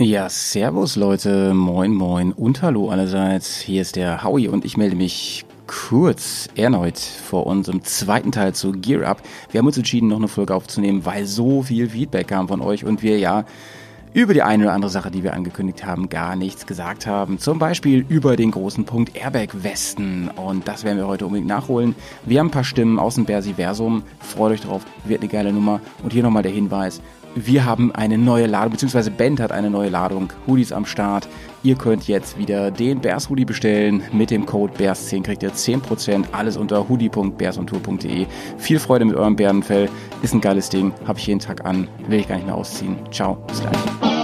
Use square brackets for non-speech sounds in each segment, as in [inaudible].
Ja, servus Leute, moin moin und hallo allerseits. Hier ist der Howie und ich melde mich kurz erneut vor unserem zweiten Teil zu Gear Up. Wir haben uns entschieden, noch eine Folge aufzunehmen, weil so viel Feedback kam von euch und wir ja über die eine oder andere Sache, die wir angekündigt haben, gar nichts gesagt haben. Zum Beispiel über den großen Punkt Airbag Westen. Und das werden wir heute unbedingt nachholen. Wir haben ein paar Stimmen aus dem Bersiversum. Freut euch drauf, wird eine geile Nummer. Und hier nochmal der Hinweis wir haben eine neue Ladung, beziehungsweise Band hat eine neue Ladung, Hoodies am Start. Ihr könnt jetzt wieder den Bears Hoodie bestellen. Mit dem Code BEARS10 kriegt ihr 10%. Alles unter hoodie.bearsontour.de. Viel Freude mit eurem Bärenfell. Ist ein geiles Ding. Habe ich jeden Tag an. Will ich gar nicht mehr ausziehen. Ciao. Bis gleich.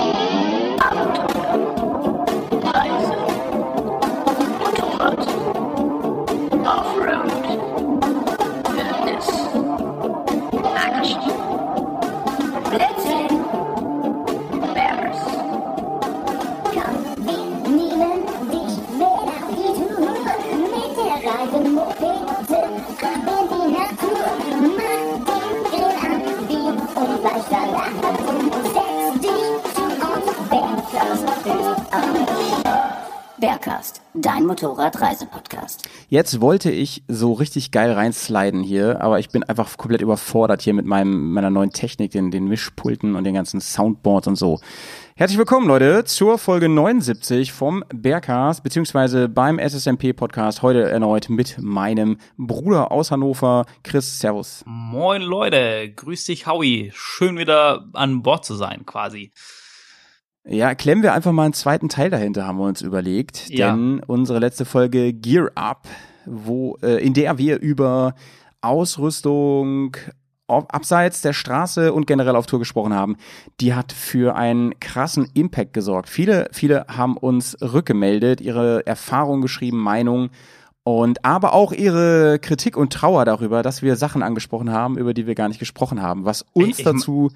Motorradreisepodcast. Jetzt wollte ich so richtig geil reinsliden hier, aber ich bin einfach komplett überfordert hier mit meinem, meiner neuen Technik, den, den Mischpulten und den ganzen Soundboards und so. Herzlich willkommen, Leute, zur Folge 79 vom Bergcast, beziehungsweise beim SSMP-Podcast. Heute erneut mit meinem Bruder aus Hannover, Chris. Servus. Moin, Leute. Grüß dich, Howie. Schön wieder an Bord zu sein, quasi. Ja, klemmen wir einfach mal einen zweiten Teil dahinter, haben wir uns überlegt. Ja. Denn unsere letzte Folge Gear Up, wo, äh, in der wir über Ausrüstung abseits der Straße und generell auf Tour gesprochen haben, die hat für einen krassen Impact gesorgt. Viele, viele haben uns rückgemeldet, ihre Erfahrungen geschrieben, Meinungen und aber auch ihre Kritik und Trauer darüber, dass wir Sachen angesprochen haben, über die wir gar nicht gesprochen haben, was uns ich, dazu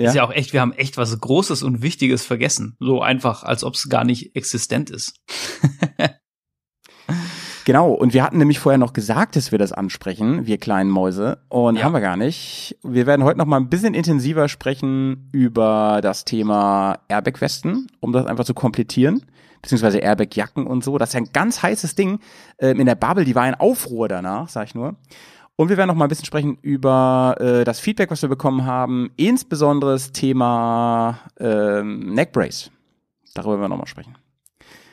ja. Ist ja auch echt, wir haben echt was Großes und Wichtiges vergessen. So einfach, als ob es gar nicht existent ist. [laughs] genau, und wir hatten nämlich vorher noch gesagt, dass wir das ansprechen, wir kleinen Mäuse, und ja. haben wir gar nicht. Wir werden heute noch mal ein bisschen intensiver sprechen über das Thema Airbag-Westen, um das einfach zu komplettieren beziehungsweise Airbag-Jacken und so. Das ist ja ein ganz heißes Ding. Ähm, in der Bubble, die war ein Aufruhr danach, sag ich nur. Und wir werden noch mal ein bisschen sprechen über äh, das Feedback, was wir bekommen haben, insbesondere das Thema ähm, Neckbrace. Darüber werden wir noch mal sprechen.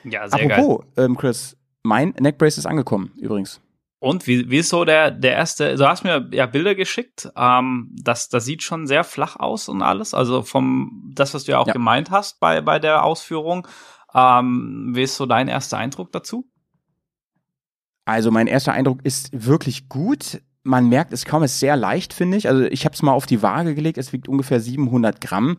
Ja, sehr Apropos, geil. Ähm, Chris, mein Neckbrace ist angekommen, übrigens. Und wie, wie ist so der, der erste, du hast mir ja Bilder geschickt, ähm, das, das sieht schon sehr flach aus und alles, also vom, das, was du ja auch ja. gemeint hast bei, bei der Ausführung, ähm, wie ist so dein erster Eindruck dazu? Also mein erster Eindruck ist wirklich gut man merkt es kaum, es ist sehr leicht, finde ich. Also ich habe es mal auf die Waage gelegt, es wiegt ungefähr 700 Gramm.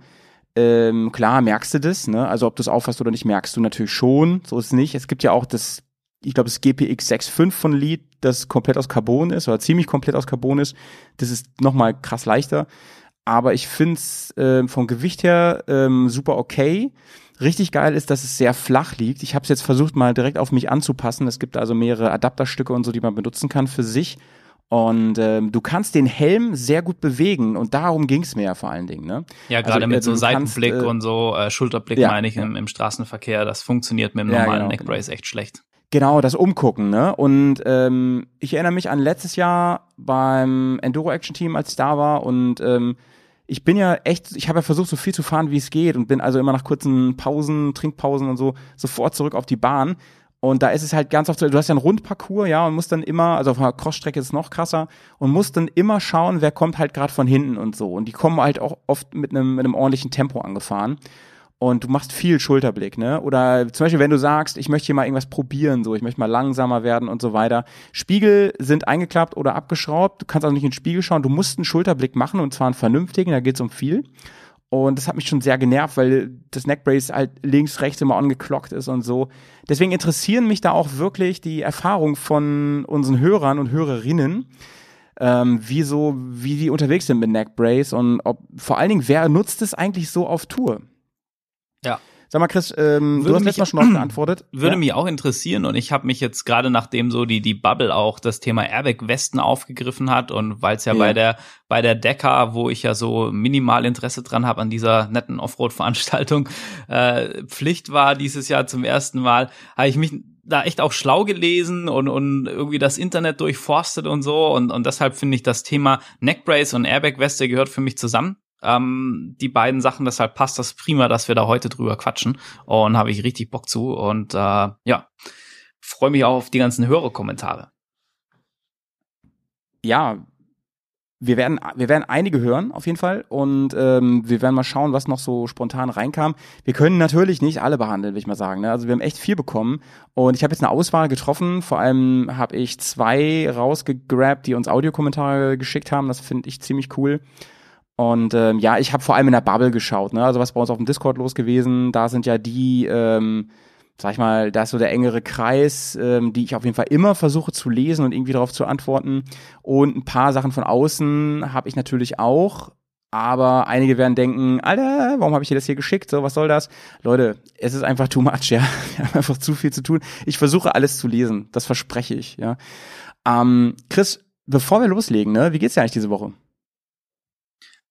Ähm, klar merkst du das, ne? Also ob du es auffasst oder nicht, merkst du natürlich schon. So ist es nicht. Es gibt ja auch das, ich glaube, das GPX 6.5 von Lead, das komplett aus Carbon ist oder ziemlich komplett aus Carbon ist. Das ist nochmal krass leichter. Aber ich finde es äh, vom Gewicht her ähm, super okay. Richtig geil ist, dass es sehr flach liegt. Ich habe es jetzt versucht, mal direkt auf mich anzupassen. Es gibt also mehrere Adapterstücke und so, die man benutzen kann für sich. Und ähm, du kannst den Helm sehr gut bewegen und darum ging's mir ja vor allen Dingen. Ne? Ja, gerade also, mit äh, so Seitenblick kannst, äh, und so äh, Schulterblick ja, meine ich im, im, Straßenverkehr. Das funktioniert mit dem ja, normalen genau, Neckbrace echt schlecht. Genau, das Umgucken, ne? Und ähm, ich erinnere mich an letztes Jahr beim Enduro Action Team, als ich da war und ähm, ich bin ja echt, ich habe ja versucht, so viel zu fahren, wie es geht und bin also immer nach kurzen Pausen, Trinkpausen und so sofort zurück auf die Bahn. Und da ist es halt ganz oft so, du hast ja einen Rundparcours, ja, und musst dann immer, also auf einer Crossstrecke ist es noch krasser, und musst dann immer schauen, wer kommt halt gerade von hinten und so. Und die kommen halt auch oft mit einem, mit einem ordentlichen Tempo angefahren. Und du machst viel Schulterblick, ne? Oder zum Beispiel, wenn du sagst, ich möchte hier mal irgendwas probieren, so, ich möchte mal langsamer werden und so weiter. Spiegel sind eingeklappt oder abgeschraubt. Du kannst also nicht in den Spiegel schauen. Du musst einen Schulterblick machen und zwar einen vernünftigen, da geht's um viel. Und das hat mich schon sehr genervt, weil das Neckbrace halt links, rechts immer angeklockt ist und so. Deswegen interessieren mich da auch wirklich die Erfahrungen von unseren Hörern und Hörerinnen, ähm, wie so, wie die unterwegs sind mit Neckbrace und ob vor allen Dingen, wer nutzt es eigentlich so auf Tour? Ja. Sag mal, Chris, ähm, du hast letztes Mal schon geantwortet. [clears throat] Würde ja? mich auch interessieren und ich habe mich jetzt gerade nachdem so die die Bubble auch das Thema Airbag Westen aufgegriffen hat und weil es ja, ja, bei der bei der Decker, wo ich ja so minimal Interesse dran habe an dieser netten Offroad-Veranstaltung, [laughs] äh, Pflicht war dieses Jahr zum ersten Mal, habe ich mich da echt auch schlau gelesen und, und irgendwie das Internet durchforstet und so und, und deshalb finde ich das Thema Neckbrace und Airbag Weste gehört für mich zusammen ähm, die beiden Sachen. Deshalb passt das prima, dass wir da heute drüber quatschen. Und habe ich richtig Bock zu. Und äh, ja, freue mich auch auf die ganzen Hörerkommentare. Ja, wir werden, wir werden einige hören, auf jeden Fall. Und ähm, wir werden mal schauen, was noch so spontan reinkam. Wir können natürlich nicht alle behandeln, will ich mal sagen. Ne? Also wir haben echt viel bekommen. Und ich habe jetzt eine Auswahl getroffen. Vor allem habe ich zwei rausgegrabt, die uns Audiokommentare geschickt haben. Das finde ich ziemlich cool. Und ähm, ja, ich habe vor allem in der Bubble geschaut, ne? Also was bei uns auf dem Discord los gewesen, da sind ja die, ähm, sag ich mal, da ist so der engere Kreis, ähm, die ich auf jeden Fall immer versuche zu lesen und irgendwie darauf zu antworten. Und ein paar Sachen von außen habe ich natürlich auch. Aber einige werden denken, Alter, warum habe ich dir das hier geschickt? So, was soll das? Leute, es ist einfach too much, [laughs] ja. Wir haben einfach zu viel zu tun. Ich versuche alles zu lesen. Das verspreche ich, ja. Ähm, Chris, bevor wir loslegen, ne, wie geht's dir eigentlich diese Woche?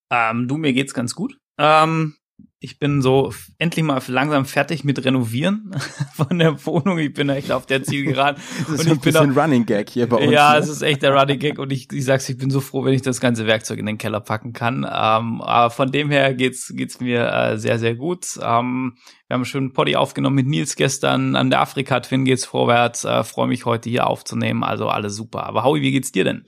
Ähm, du, mir geht's ganz gut. Ähm, ich bin so endlich mal langsam fertig mit Renovieren [laughs] von der Wohnung. Ich bin echt auf der Zielgeraden. [laughs] das ist und ich bin ein Running Gag hier bei uns. Ja, ne? es ist echt der Running Gag und ich, ich sag's, ich bin so froh, wenn ich das ganze Werkzeug in den Keller packen kann. Ähm, aber von dem her geht's geht's mir äh, sehr sehr gut. Ähm, wir haben schon einen Poddy aufgenommen mit Nils gestern an der Afrika Twin geht's vorwärts. Äh, Freue mich heute hier aufzunehmen. Also alles super. Aber Howie, wie geht's dir denn?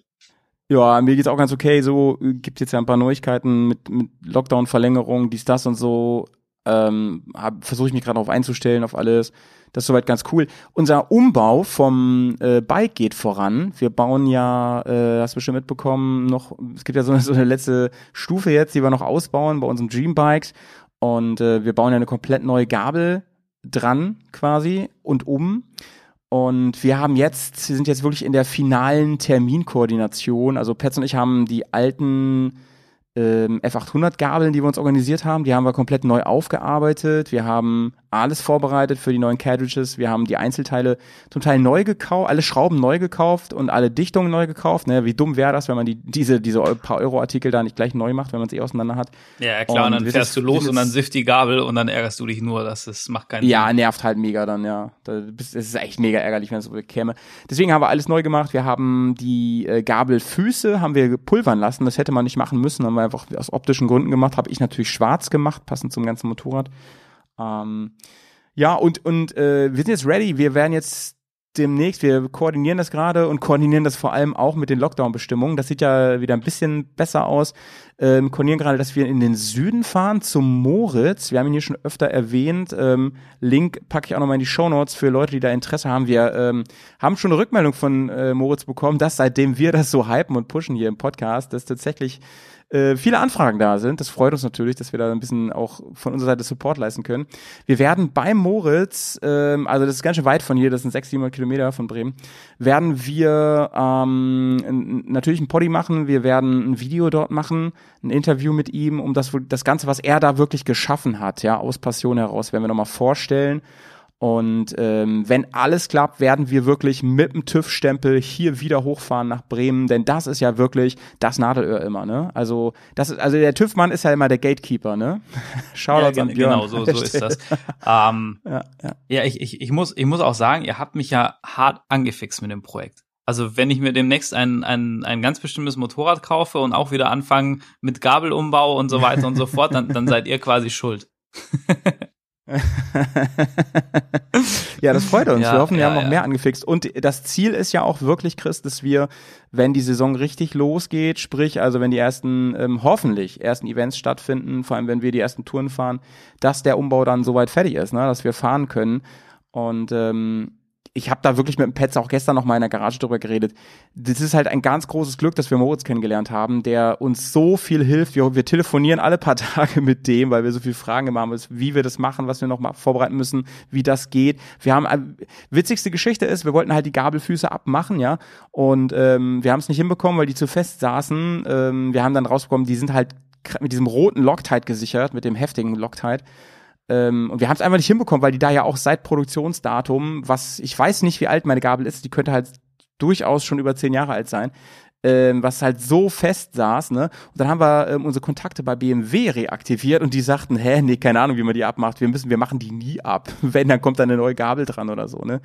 Ja, mir geht's auch ganz okay. So äh, gibt jetzt ja ein paar Neuigkeiten mit, mit Lockdown-Verlängerung, dies, das und so. Ähm, Versuche ich mich gerade darauf einzustellen, auf alles. Das ist soweit ganz cool. Unser Umbau vom äh, Bike geht voran. Wir bauen ja, äh, hast du schon mitbekommen, noch, es gibt ja so eine, so eine letzte Stufe jetzt, die wir noch ausbauen bei unseren Dream Bikes. Und äh, wir bauen ja eine komplett neue Gabel dran quasi und um. Und wir haben jetzt, wir sind jetzt wirklich in der finalen Terminkoordination. Also Petz und ich haben die alten ähm, F800 Gabeln, die wir uns organisiert haben, die haben wir komplett neu aufgearbeitet. Wir haben alles vorbereitet für die neuen Cartridges. Wir haben die Einzelteile zum Teil neu gekauft, alle Schrauben neu gekauft und alle Dichtungen neu gekauft. Ne? Wie dumm wäre das, wenn man die, diese, diese paar Euro-Artikel da nicht gleich neu macht, wenn man sie auseinander hat. Ja, klar, und, und dann fährst du los und dann sifft die Gabel und dann ärgerst du dich nur, dass es macht keinen Ja, Sinn. nervt halt mega dann, ja. Das ist echt mega ärgerlich, wenn es so käme. Deswegen haben wir alles neu gemacht. Wir haben die äh, Gabelfüße haben wir pulvern lassen. Das hätte man nicht machen müssen, haben wir einfach aus optischen Gründen gemacht. Habe ich natürlich schwarz gemacht, passend zum ganzen Motorrad. Ähm, ja, und, und äh, wir sind jetzt ready. Wir werden jetzt demnächst, wir koordinieren das gerade und koordinieren das vor allem auch mit den Lockdown-Bestimmungen. Das sieht ja wieder ein bisschen besser aus. Ähm, koordinieren gerade, dass wir in den Süden fahren, zum Moritz. Wir haben ihn hier schon öfter erwähnt. Ähm, Link packe ich auch nochmal in die Show Notes für Leute, die da Interesse haben. Wir ähm, haben schon eine Rückmeldung von äh, Moritz bekommen, dass seitdem wir das so hypen und pushen hier im Podcast, dass tatsächlich äh, viele Anfragen da sind. Das freut uns natürlich, dass wir da ein bisschen auch von unserer Seite Support leisten können. Wir werden beim Moritz, ähm, also das ist ganz schön weit von hier, das sind 600, 700 Kilometer von Bremen, werden wir ähm, natürlich ein Poddy machen, wir werden ein Video dort machen, ein Interview mit ihm, um das, das Ganze, was er da wirklich geschaffen hat, ja, aus Passion heraus, werden wir nochmal vorstellen und ähm, wenn alles klappt, werden wir wirklich mit dem TÜV-Stempel hier wieder hochfahren nach Bremen, denn das ist ja wirklich das Nadelöhr immer, ne? Also das ist, also der TÜV-Mann ist ja immer der Gatekeeper, ne? [laughs] Schaut ja, an Björn. Genau, so, so ist das. [laughs] ähm, ja, ja. ja ich, ich, ich, muss, ich muss auch sagen, ihr habt mich ja hart angefixt mit dem Projekt. Also wenn ich mir demnächst ein, ein, ein ganz bestimmtes Motorrad kaufe und auch wieder anfange mit Gabelumbau und so weiter und so fort, dann, dann seid ihr quasi schuld. [laughs] [laughs] ja, das freut uns. Ja, wir hoffen, wir ja, haben noch ja. mehr angefixt. Und das Ziel ist ja auch wirklich, Chris, dass wir, wenn die Saison richtig losgeht, sprich, also wenn die ersten, ähm, hoffentlich, ersten Events stattfinden, vor allem wenn wir die ersten Touren fahren, dass der Umbau dann soweit fertig ist, ne, dass wir fahren können. Und ähm, ich habe da wirklich mit dem Petz auch gestern noch mal in der Garage drüber geredet. Das ist halt ein ganz großes Glück, dass wir Moritz kennengelernt haben, der uns so viel hilft. Wir, wir telefonieren alle paar [laughs] Tage mit dem, weil wir so viele Fragen immer haben, wie wir das machen, was wir noch mal vorbereiten müssen, wie das geht. Wir haben äh, witzigste Geschichte ist, wir wollten halt die Gabelfüße abmachen, ja, und ähm, wir haben es nicht hinbekommen, weil die zu fest saßen. Ähm, wir haben dann rausbekommen, die sind halt mit diesem roten Loctite gesichert, mit dem heftigen Loctite. Ähm, und wir haben es einfach nicht hinbekommen, weil die da ja auch seit Produktionsdatum, was ich weiß nicht, wie alt meine Gabel ist, die könnte halt durchaus schon über zehn Jahre alt sein, ähm, was halt so fest saß, ne? Und dann haben wir ähm, unsere Kontakte bei BMW reaktiviert und die sagten, hä, nee, keine Ahnung, wie man die abmacht. Wir müssen, wir machen die nie ab. [laughs] Wenn, dann kommt da eine neue Gabel dran oder so, ne?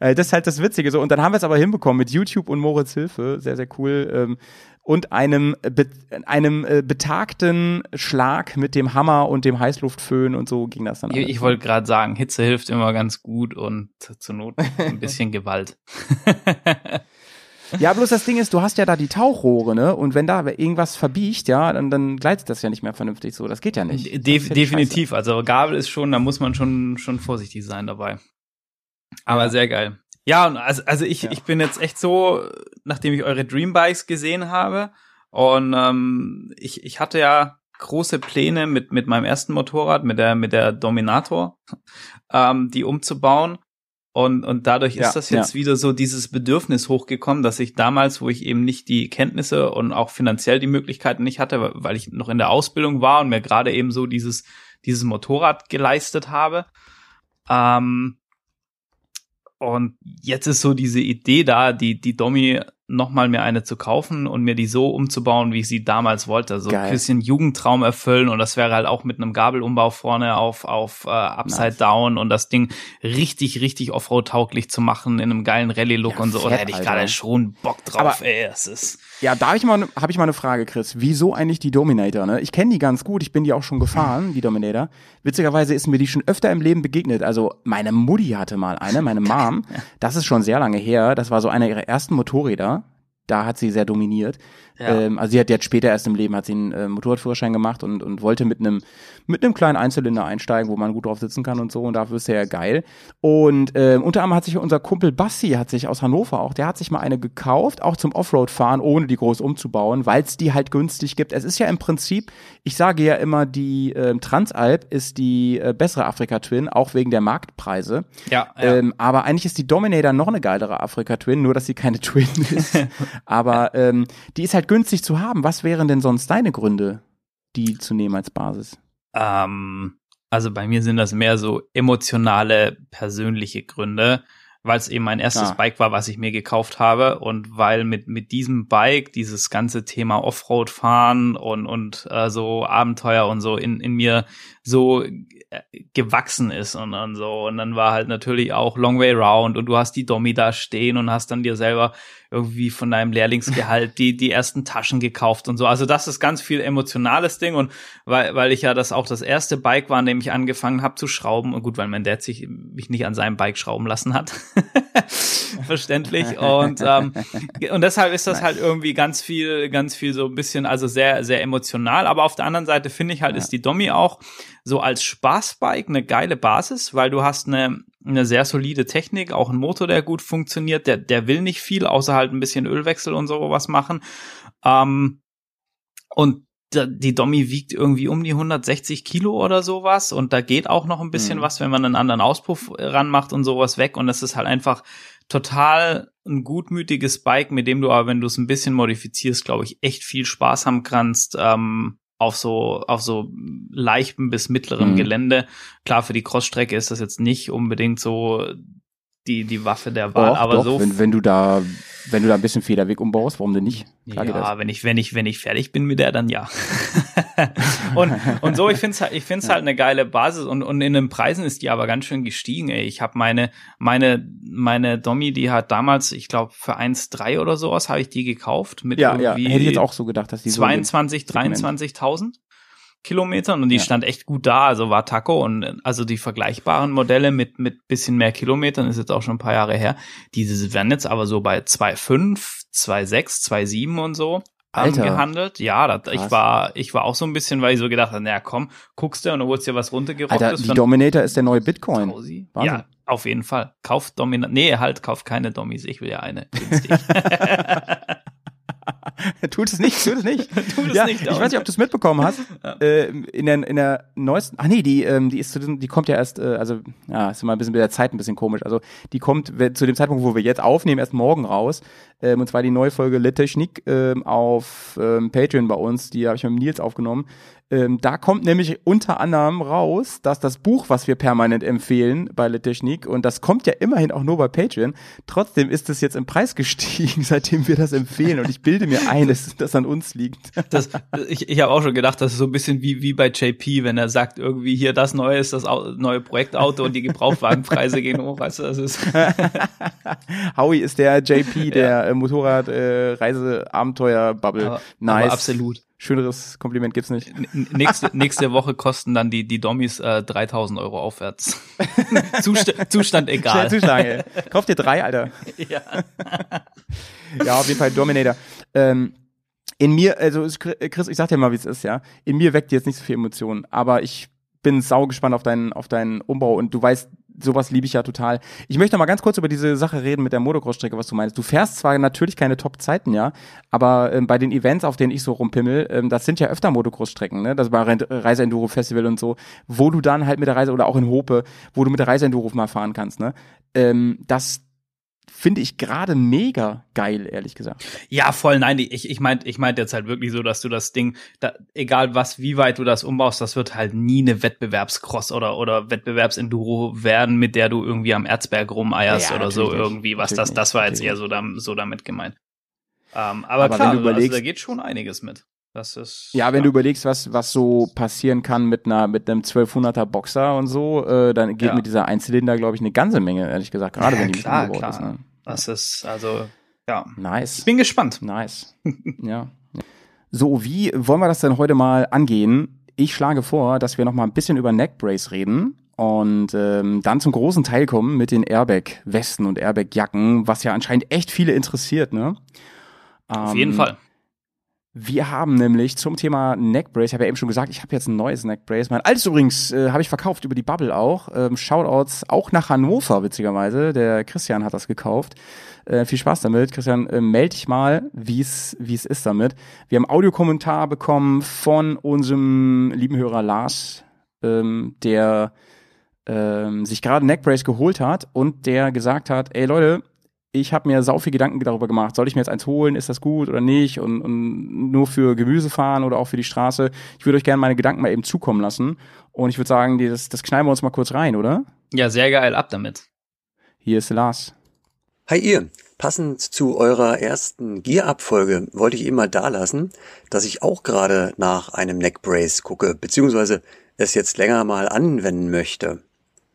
Äh, das ist halt das Witzige so. Und dann haben wir es aber hinbekommen mit YouTube und Moritz Hilfe, sehr, sehr cool. Ähm, und einem, be einem äh, betagten Schlag mit dem Hammer und dem Heißluftföhn und so ging das dann. Ich, ich wollte gerade sagen, Hitze hilft immer ganz gut und zur Not ein bisschen [laughs] Gewalt. [laughs] Ja, bloß das Ding ist, du hast ja da die Tauchrohre, ne? Und wenn da irgendwas verbiegt, ja, dann, dann gleitet das ja nicht mehr vernünftig so. Das geht ja nicht. De ja definitiv. Also Gabel ist schon, da muss man schon, schon vorsichtig sein dabei. Aber ja. sehr geil. Ja, und also, also ich, ja. ich bin jetzt echt so, nachdem ich eure Dreambikes gesehen habe und ähm, ich, ich hatte ja große Pläne mit, mit meinem ersten Motorrad, mit der, mit der Dominator, [laughs] ähm, die umzubauen. Und, und dadurch ja, ist das jetzt ja. wieder so dieses Bedürfnis hochgekommen, dass ich damals, wo ich eben nicht die Kenntnisse und auch finanziell die Möglichkeiten nicht hatte, weil ich noch in der Ausbildung war und mir gerade eben so dieses, dieses Motorrad geleistet habe. Ähm, und jetzt ist so diese Idee da, die, die Domi nochmal mir eine zu kaufen und mir die so umzubauen, wie ich sie damals wollte. So Geil. ein bisschen Jugendtraum erfüllen und das wäre halt auch mit einem Gabelumbau vorne auf, auf äh, Upside nice. Down und das Ding richtig, richtig Offroad-tauglich zu machen in einem geilen Rallye-Look ja, und so. Fett, da hätte ich gerade schon Bock drauf, Aber, ey. Es ist. Ja, da habe ich mal, hab ich mal eine Frage, Chris. Wieso eigentlich die Dominator? Ne? Ich kenne die ganz gut, ich bin die auch schon gefahren, die Dominator. Witzigerweise ist mir die schon öfter im Leben begegnet. Also meine Mutti hatte mal eine, meine [laughs] Mom. Das ist schon sehr lange her. Das war so einer ihrer ersten Motorräder da hat sie sehr dominiert. Ja. Ähm, also sie hat jetzt später erst im Leben hat sie einen äh, Motorradführerschein gemacht und, und wollte mit einem mit einem kleinen Einzylinder einsteigen, wo man gut drauf sitzen kann und so und dafür ist sehr geil. Und äh, unter anderem hat sich unser Kumpel Bassi hat sich aus Hannover auch, der hat sich mal eine gekauft, auch zum Offroad fahren, ohne die groß umzubauen, weil es die halt günstig gibt. Es ist ja im Prinzip, ich sage ja immer, die äh, Transalp ist die äh, bessere Afrika Twin, auch wegen der Marktpreise. Ja, ja. Ähm, aber eigentlich ist die Dominator noch eine geilere Afrika Twin, nur dass sie keine [laughs] Twin ist. [laughs] aber ähm, die ist halt halt günstig zu haben. Was wären denn sonst deine Gründe, die zu nehmen als Basis? Ähm, also bei mir sind das mehr so emotionale, persönliche Gründe, weil es eben mein erstes ah. Bike war, was ich mir gekauft habe und weil mit mit diesem Bike dieses ganze Thema Offroad fahren und und äh, so Abenteuer und so in in mir so gewachsen ist und, und so. Und dann war halt natürlich auch Long Way Round und du hast die Dommi da stehen und hast dann dir selber irgendwie von deinem Lehrlingsgehalt die, die ersten Taschen gekauft und so. Also das ist ganz viel emotionales Ding und weil, weil ich ja das auch das erste Bike war, an dem ich angefangen habe zu schrauben und gut, weil mein Dad sich mich nicht an seinem Bike schrauben lassen hat. [laughs] Verständlich. Und, ähm, [laughs] und deshalb ist das halt irgendwie ganz viel, ganz viel so ein bisschen, also sehr, sehr emotional. Aber auf der anderen Seite finde ich halt, ja. ist die Dommi auch so als Spaßbike eine geile Basis, weil du hast eine, eine sehr solide Technik, auch ein Motor, der gut funktioniert, der, der will nicht viel, außer halt ein bisschen Ölwechsel und so was machen. Ähm, und die Dommi wiegt irgendwie um die 160 Kilo oder sowas und da geht auch noch ein bisschen mhm. was, wenn man einen anderen Auspuff ranmacht und sowas weg und es ist halt einfach total ein gutmütiges Bike, mit dem du aber, wenn du es ein bisschen modifizierst, glaube ich, echt viel Spaß haben kannst. Ähm, auf so auf so leichtem bis mittlerem mhm. Gelände. Klar, für die Crossstrecke ist das jetzt nicht unbedingt so die die Waffe der Wahl, doch, aber doch, so wenn, wenn du da wenn du da ein bisschen Federweg umbaust, warum denn nicht? Klar ja, wenn ich wenn ich wenn ich fertig bin mit der, dann ja. [laughs] und und so ich find's halt ich find's ja. halt eine geile Basis und und in den Preisen ist die aber ganz schön gestiegen. Ey. Ich habe meine meine meine Dommi, die hat damals, ich glaube für 1,3 oder sowas habe ich die gekauft mit ja, irgendwie ja. hätte ich jetzt auch so gedacht, dass die 22 so 23.000 Kilometern und die ja. stand echt gut da, also war Taco und also die vergleichbaren Modelle mit mit bisschen mehr Kilometern ist jetzt auch schon ein paar Jahre her. Diese werden jetzt aber so bei 2,5, 2,6, 2,7 und so Alter. gehandelt. Ja, das, ich war ich war auch so ein bisschen, weil ich so gedacht habe, naja, komm, guckst du und du holst dir was runtergerockt. Alter, die Dominator ist der neue Bitcoin. Ja, auf jeden Fall. Kauf Dominator. Nee, halt, kauf keine Dommis. Ich will ja eine. [laughs] [laughs] [laughs] tut es nicht, tut es nicht. [laughs] tut es ja, nicht. Ich weiß nicht, ob du es mitbekommen hast. [laughs] Ja. Äh, in, der, in der neuesten, ach nee, die, ähm, die ist zu diesem, die kommt ja erst, äh, also ja, ist immer ein bisschen mit der Zeit ein bisschen komisch. Also die kommt zu dem Zeitpunkt, wo wir jetzt aufnehmen, erst morgen raus. Ähm, und zwar die neue Folge Le Technique ähm, auf ähm, Patreon bei uns. Die habe ich mit Nils aufgenommen. Ähm, da kommt nämlich unter anderem raus, dass das Buch, was wir permanent empfehlen bei Le Technique, und das kommt ja immerhin auch nur bei Patreon, trotzdem ist es jetzt im Preis gestiegen, [laughs] seitdem wir das empfehlen. Und ich bilde mir ein, dass das an uns liegt. Das, ich ich habe auch schon gedacht, das ist so ein bisschen wie, wie bei JP, wenn er sagt, irgendwie hier das Neue ist das neue Projektauto und die Gebrauchtwagenpreise gehen hoch. Weißt du, das ist [laughs] Howie ist der JP, der ja. Äh, Motorrad, äh, Reise, Abenteuer, Bubble. nice. Aber absolut. Schöneres Kompliment gibt's nicht. nächste, nächste Woche kosten dann die, die Dommis äh, 3000 Euro aufwärts. [laughs] Zustand, Zustand egal. Zuschlagen, Kauf dir drei, Alter. [laughs] Ja. ja, auf jeden Fall Dominator. Ähm, in mir, also Chris, ich sag dir mal, wie es ist, ja. In mir weckt jetzt nicht so viel Emotionen, aber ich bin sau gespannt auf deinen, auf deinen Umbau und du weißt, sowas liebe ich ja total. Ich möchte noch mal ganz kurz über diese Sache reden mit der Motocross-Strecke, was du meinst. Du fährst zwar natürlich keine Top-Zeiten, ja, aber ähm, bei den Events, auf denen ich so rumpimmel, ähm, das sind ja öfter Motocross-Strecken, ne? Das war Reise Enduro Festival und so, wo du dann halt mit der Reise oder auch in Hope, wo du mit der Reise Enduro mal fahren kannst, ne? Ähm, das finde ich gerade mega geil, ehrlich gesagt. Ja, voll. Nein, ich, ich meinte ich meint jetzt halt wirklich so, dass du das Ding, da, egal was, wie weit du das umbaust, das wird halt nie eine Wettbewerbscross oder, oder Wettbewerbsenduro werden, mit der du irgendwie am Erzberg rumeierst ja, oder so irgendwie. Was das, das war jetzt eher so, da, so damit gemeint. Ähm, aber, aber klar, überlegst, also, da geht schon einiges mit. Das ist, ja, wenn ja. du überlegst, was, was so passieren kann mit einer, mit einem 1200er Boxer und so, äh, dann geht ja. mit dieser Einzylinder, glaube ich, eine ganze Menge, ehrlich gesagt, gerade wenn die klar, klar. ist. Ne? Das ist, also, ja. Nice. Ich bin gespannt. Nice. [laughs] ja. So, wie wollen wir das denn heute mal angehen? Ich schlage vor, dass wir noch mal ein bisschen über Neckbrace reden und ähm, dann zum großen Teil kommen mit den Airbag-Westen und Airbag-Jacken, was ja anscheinend echt viele interessiert, ne? Auf jeden ähm, Fall. Wir haben nämlich zum Thema Neckbrace, ich habe ja eben schon gesagt, ich habe jetzt ein neues Neckbrace. Mein altes übrigens äh, habe ich verkauft über die Bubble auch. Ähm, Shoutouts auch nach Hannover, witzigerweise. Der Christian hat das gekauft. Äh, viel Spaß damit. Christian, äh, melde dich mal, wie es ist damit. Wir haben Audiokommentar bekommen von unserem lieben Hörer Lars, ähm, der ähm, sich gerade Neckbrace geholt hat und der gesagt hat, ey Leute, ich habe mir sau viel Gedanken darüber gemacht, soll ich mir jetzt eins holen, ist das gut oder nicht und, und nur für Gemüse fahren oder auch für die Straße. Ich würde euch gerne meine Gedanken mal eben zukommen lassen und ich würde sagen, das, das knallen wir uns mal kurz rein, oder? Ja, sehr geil, ab damit. Hier ist Lars. Hi ihr, passend zu eurer ersten Gear-Up-Folge wollte ich eben mal da lassen, dass ich auch gerade nach einem Neckbrace gucke, beziehungsweise es jetzt länger mal anwenden möchte.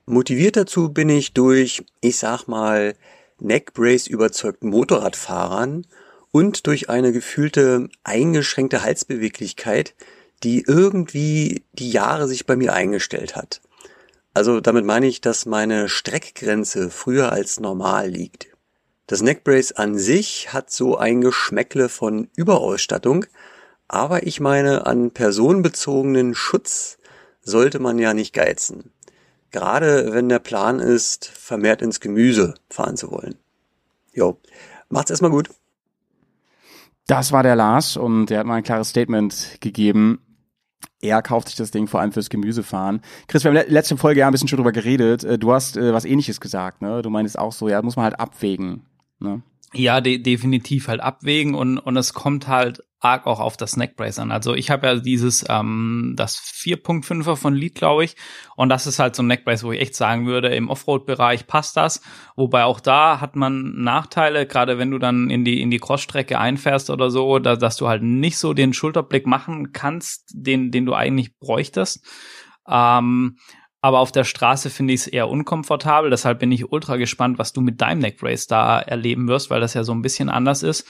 Motiviert dazu bin ich durch, ich sag mal, Neckbrace überzeugten Motorradfahrern und durch eine gefühlte eingeschränkte Halsbeweglichkeit, die irgendwie die Jahre sich bei mir eingestellt hat. Also damit meine ich, dass meine Streckgrenze früher als normal liegt. Das Neckbrace an sich hat so ein Geschmäckle von Überausstattung, aber ich meine, an personenbezogenen Schutz sollte man ja nicht geizen. Gerade wenn der Plan ist, vermehrt ins Gemüse fahren zu wollen. Jo, macht's erstmal gut. Das war der Lars und der hat mal ein klares Statement gegeben. Er kauft sich das Ding vor allem fürs Gemüsefahren. Chris, wir haben letzte Folge ja ein bisschen schon drüber geredet. Äh, du hast äh, was ähnliches gesagt, ne? Du meinst auch so, ja, muss man halt abwägen, ne? Ja, de definitiv halt abwägen und, und es kommt halt arg auch auf das Neckbrace an. Also ich habe ja dieses, ähm, das 4.5er von Lead, glaube ich. Und das ist halt so ein Neckbrace, wo ich echt sagen würde, im Offroad-Bereich passt das. Wobei auch da hat man Nachteile, gerade wenn du dann in die, in die Crossstrecke einfährst oder so, da, dass du halt nicht so den Schulterblick machen kannst, den, den du eigentlich bräuchtest. Ähm, aber auf der Straße finde ich es eher unkomfortabel. Deshalb bin ich ultra gespannt, was du mit deinem Neck da erleben wirst, weil das ja so ein bisschen anders ist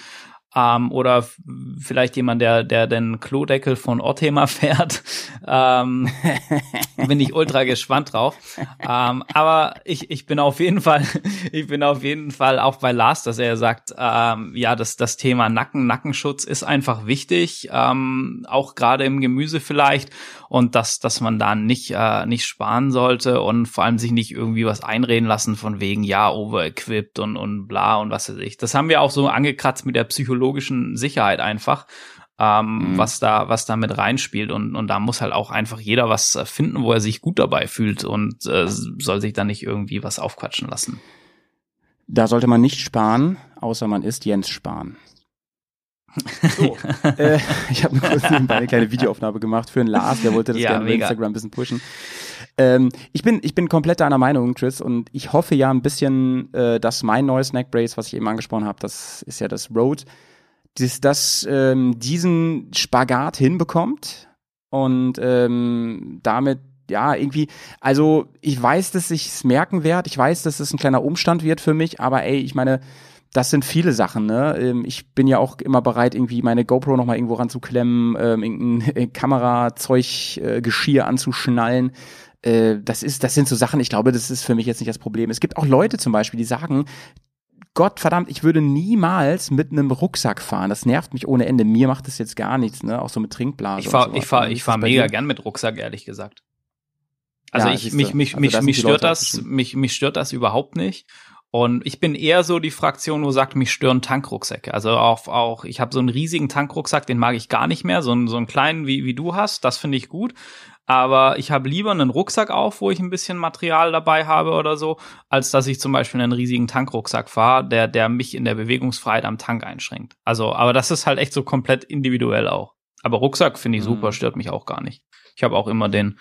ähm, oder vielleicht jemand, der, der den Klodeckel von Orthema [laughs] fährt. Ähm, bin ich ultra [laughs] gespannt drauf. Ähm, aber ich, ich bin auf jeden Fall, [laughs] ich bin auf jeden Fall auch bei Lars, dass er sagt, ähm, ja, das, das Thema Nacken, Nackenschutz ist einfach wichtig, ähm, auch gerade im Gemüse vielleicht und dass, dass man da nicht, äh, nicht sparen sollte und vor allem sich nicht irgendwie was einreden lassen von wegen, ja, overequipped und, und bla und was weiß ich. Das haben wir auch so angekratzt mit der psychologischen Sicherheit einfach, ähm, mhm. was da, was da mit reinspielt. Und, und da muss halt auch einfach jeder was äh, finden, wo er sich gut dabei fühlt und äh, soll sich da nicht irgendwie was aufquatschen lassen. Da sollte man nicht sparen, außer man ist Jens Spahn. So, äh, [laughs] ich habe kurz nebenbei eine kleine Videoaufnahme gemacht für einen Lars, der wollte das Ja, gerne mega. Instagram ein bisschen pushen. Ähm, ich bin ich bin komplett deiner Meinung, Chris, und ich hoffe ja ein bisschen, äh, dass mein neues Snack Brace, was ich eben angesprochen habe, das ist ja das Road, dass das ähm, diesen Spagat hinbekommt und ähm, damit ja, irgendwie, also ich weiß, dass ich es merken werde, ich weiß, dass es ein kleiner Umstand wird für mich, aber ey, ich meine, das sind viele Sachen, ne? Ähm, Ich bin ja auch immer bereit, irgendwie meine GoPro nochmal irgendwo ranzuklemmen, ähm, irgendein Kamerazeug, äh, Geschirr anzuschnallen. Äh, das ist, das sind so Sachen, ich glaube, das ist für mich jetzt nicht das Problem. Es gibt auch Leute zum Beispiel, die sagen, Gott verdammt, ich würde niemals mit einem Rucksack fahren. Das nervt mich ohne Ende. Mir macht das jetzt gar nichts, ne? Auch so mit Trinkblase. Ich und fahr, sowas. ich fahr, Wie ich ist fahr das bei mega gern mit Rucksack, ehrlich gesagt. Also Ja, ich, mich, mich, Also mich, mich stört das, mich, mich stört das überhaupt nicht. Und ich bin eher so die Fraktion, wo sagt, mich stören Tankrucksäcke. Also auch, auch ich habe so einen riesigen Tankrucksack, den mag ich gar nicht mehr. So einen, so einen kleinen, wie, wie du hast, das finde ich gut. Aber ich habe lieber einen Rucksack auf, wo ich ein bisschen Material dabei habe oder so, als dass ich zum Beispiel einen riesigen Tankrucksack fahre, der, der mich in der Bewegungsfreiheit am Tank einschränkt. Also, aber das ist halt echt so komplett individuell auch. Aber Rucksack finde ich Mhm. super, stört mich auch gar nicht. Ich habe auch immer den,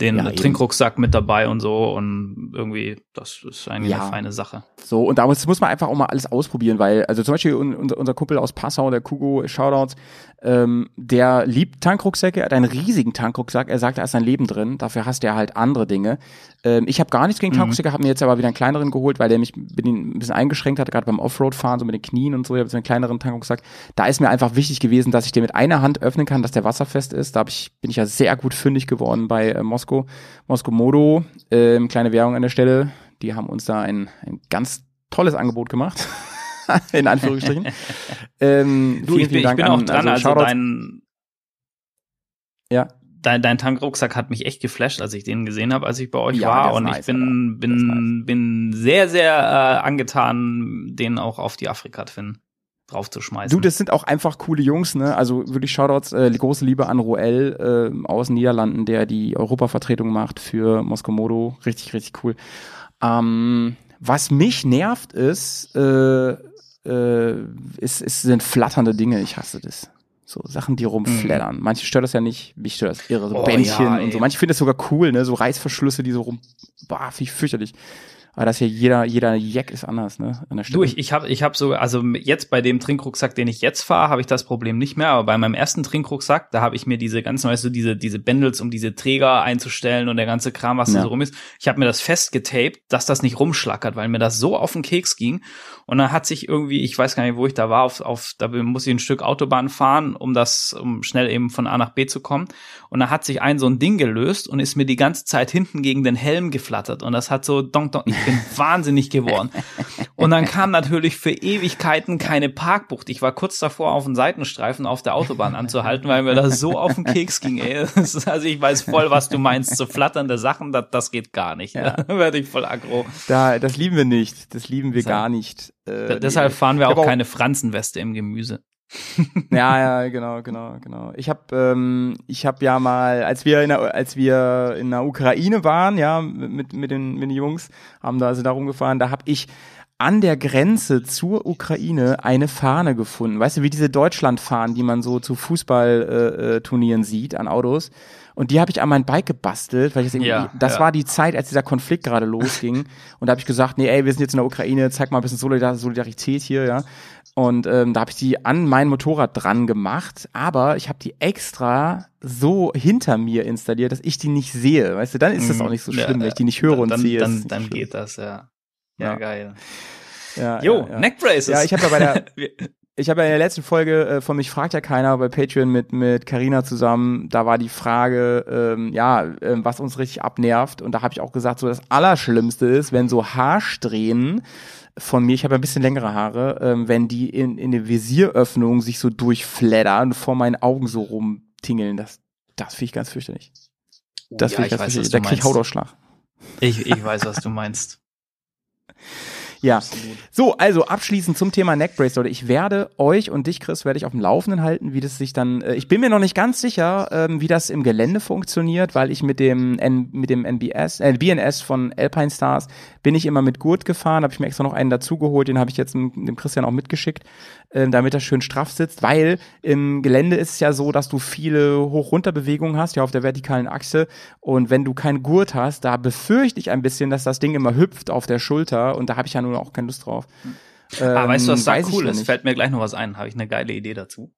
den Ja, eben. Trinkrucksack mit dabei und so und irgendwie, das ist eigentlich Ja. eine feine Sache. So, und da muss, muss man einfach auch mal alles ausprobieren, weil, also zum Beispiel un, unser, unser Kumpel aus Passau, der Kugo, Shoutouts, ähm, der liebt Tankrucksäcke, er hat einen riesigen Tankrucksack, er sagt, da ist sein Leben drin, dafür hasst er halt andere Dinge. Ähm, ich habe gar nichts gegen Mhm. Tankrucksäcke, habe mir jetzt aber wieder einen kleineren geholt, weil der mich ein bisschen eingeschränkt hat, gerade beim Offroad-Fahren, so mit den Knien und so, ich habe so einen kleineren Tankrucksack. Da ist mir einfach wichtig gewesen, dass ich den mit einer Hand öffnen kann, dass der wasserfest ist. Da hab ich, bin ich ja sehr gut fündig geworden bei äh, Mosko, Mosko Modo, ähm, kleine Werbung an der Stelle. Die haben uns da ein, ein ganz tolles Angebot gemacht. [laughs] [laughs] In Anführungsstrichen. [laughs] ähm, Du, ich bin, ich bin auch dran, also, Shoutouts- dein, Ja. dein, dein Tankrucksack hat mich echt geflasht, als ich den gesehen habe, als ich bei euch Ja, war. Und nice, ich bin. Der ist bin, bin sehr, sehr äh, angetan, den auch auf die Afrika-Twin draufzuschmeißen. Du, das sind auch einfach coole Jungs, ne? Also wirklich Shoutouts, äh, große Liebe an Roel äh, aus den Niederlanden, der die Europavertretung macht für Moskomodo. Richtig, richtig cool. Ähm, was mich nervt ist, äh, äh, ist, ist, sind flatternde Dinge. Ich hasse das. So Sachen, die rumflattern. Manche stört das ja nicht, mich stört das irre. So Mhm. Oh, Bändchen ja, und so. Manche finden das sogar cool, ne? So Reißverschlüsse, die so rum. Boah, finde ich fürchterlich. Aber das hier jeder, jeder Jack ist anders, ne? An der. Du, ich, ich habe ich hab sogar, also jetzt bei dem Trinkrucksack, den ich jetzt fahre, habe ich das Problem nicht mehr. Aber bei meinem ersten Trinkrucksack, da habe ich mir diese ganzen, weißt du, diese, diese Bändels, um diese Träger einzustellen und der ganze Kram, was da Ja. so rum ist. Ich habe mir das festgetaped, dass das nicht rumschlackert, weil mir das so auf den Keks ging. Und dann hat sich irgendwie, ich weiß gar nicht, wo ich da war, auf, auf da muss ich ein Stück Autobahn fahren, um das, um schnell eben von A nach B zu kommen. Und da hat sich ein so ein Ding gelöst und ist mir die ganze Zeit hinten gegen den Helm geflattert. Und das hat so, donk, donk, ich bin [laughs] wahnsinnig geworden. Und dann kam natürlich für Ewigkeiten keine Parkbucht. Ich war kurz davor, auf den Seitenstreifen auf der Autobahn [laughs] anzuhalten, weil mir das so auf den Keks ging, ey. [laughs] Das also ich weiß voll, was du meinst. So flatternde Sachen, das, das geht gar nicht. Ja. Da werde ich voll aggro. Da, das lieben wir nicht. Das lieben wir So. gar nicht. Äh, Deshalb fahren wir auch keine Franzenweste im Gemüse. [laughs] Ja, ja, genau, genau, genau. Ich habe, ähm, ich habe ja mal, als wir in der, als wir in der Ukraine waren, ja, mit mit den, mit den Jungs, haben da sind da rumgefahren, da habe ich an der Grenze zur Ukraine eine Fahne gefunden. Weißt du, wie diese Deutschlandfahnen, die man so zu Fußballturnieren äh, äh, sieht an Autos. Und die habe ich an mein Bike gebastelt, weil ich das irgendwie, Ja, das ja. war die Zeit, als dieser Konflikt gerade losging. Und da habe ich gesagt, nee, ey, wir sind jetzt in der Ukraine, zeig mal ein bisschen Solidar Solidarität hier, ja. Und ähm, da habe ich die an mein Motorrad dran gemacht, aber ich habe die extra so hinter mir installiert, dass ich die nicht sehe. Weißt du, dann ist das auch nicht so Mhm. Ja, schlimm, wenn ich die nicht höre und dann, sehe. Dann, dann schlimm. geht das, ja. Ja, Ja. geil. Ja, Jo, ja, ja. Neckbraces. Ja, ich habe ja bei der, [laughs] ich habe ja in der letzten Folge äh, von mich fragt ja keiner bei Patreon mit mit Carina zusammen. Da war die Frage, ähm, ja, ähm, was uns richtig abnervt. Und da habe ich auch gesagt, so das Allerschlimmste ist, wenn so Haarsträhnen von mir, ich habe ein bisschen längere Haare, ähm, wenn die in in der Visieröffnung sich so durchfleddern und vor meinen Augen so rumtingeln. Das das finde ich ganz fürchterlich. Das Ja, finde ich ich ganz weiß, fürchterlich. Da krieg ich. Hautausschlag. Ich, ich weiß, was du meinst. [laughs] Ja. So, also abschließend zum Thema Neckbrace, Leute. Ich werde euch und dich, Chris, werde ich auf dem Laufenden halten, wie das sich dann. Äh, ich bin mir noch nicht ganz sicher, ähm, wie das im Gelände funktioniert, weil ich mit dem N, mit dem NBS, äh, BNS von Alpine Stars bin ich immer mit Gurt gefahren, habe ich mir extra noch einen dazugeholt, den habe ich jetzt dem, dem Christian auch mitgeschickt, äh, damit er schön straff sitzt, weil im Gelände ist es ja so, dass du viele Hoch-Runter-Bewegungen hast, ja auf der vertikalen Achse und wenn du keinen Gurt hast, da befürchte ich ein bisschen, dass das Ding immer hüpft auf der Schulter und da habe ich ja nur auch keine Lust drauf. Ähm, ah, weißt du, was da cool ist? Fällt mir gleich noch was ein. Habe ich eine geile Idee dazu.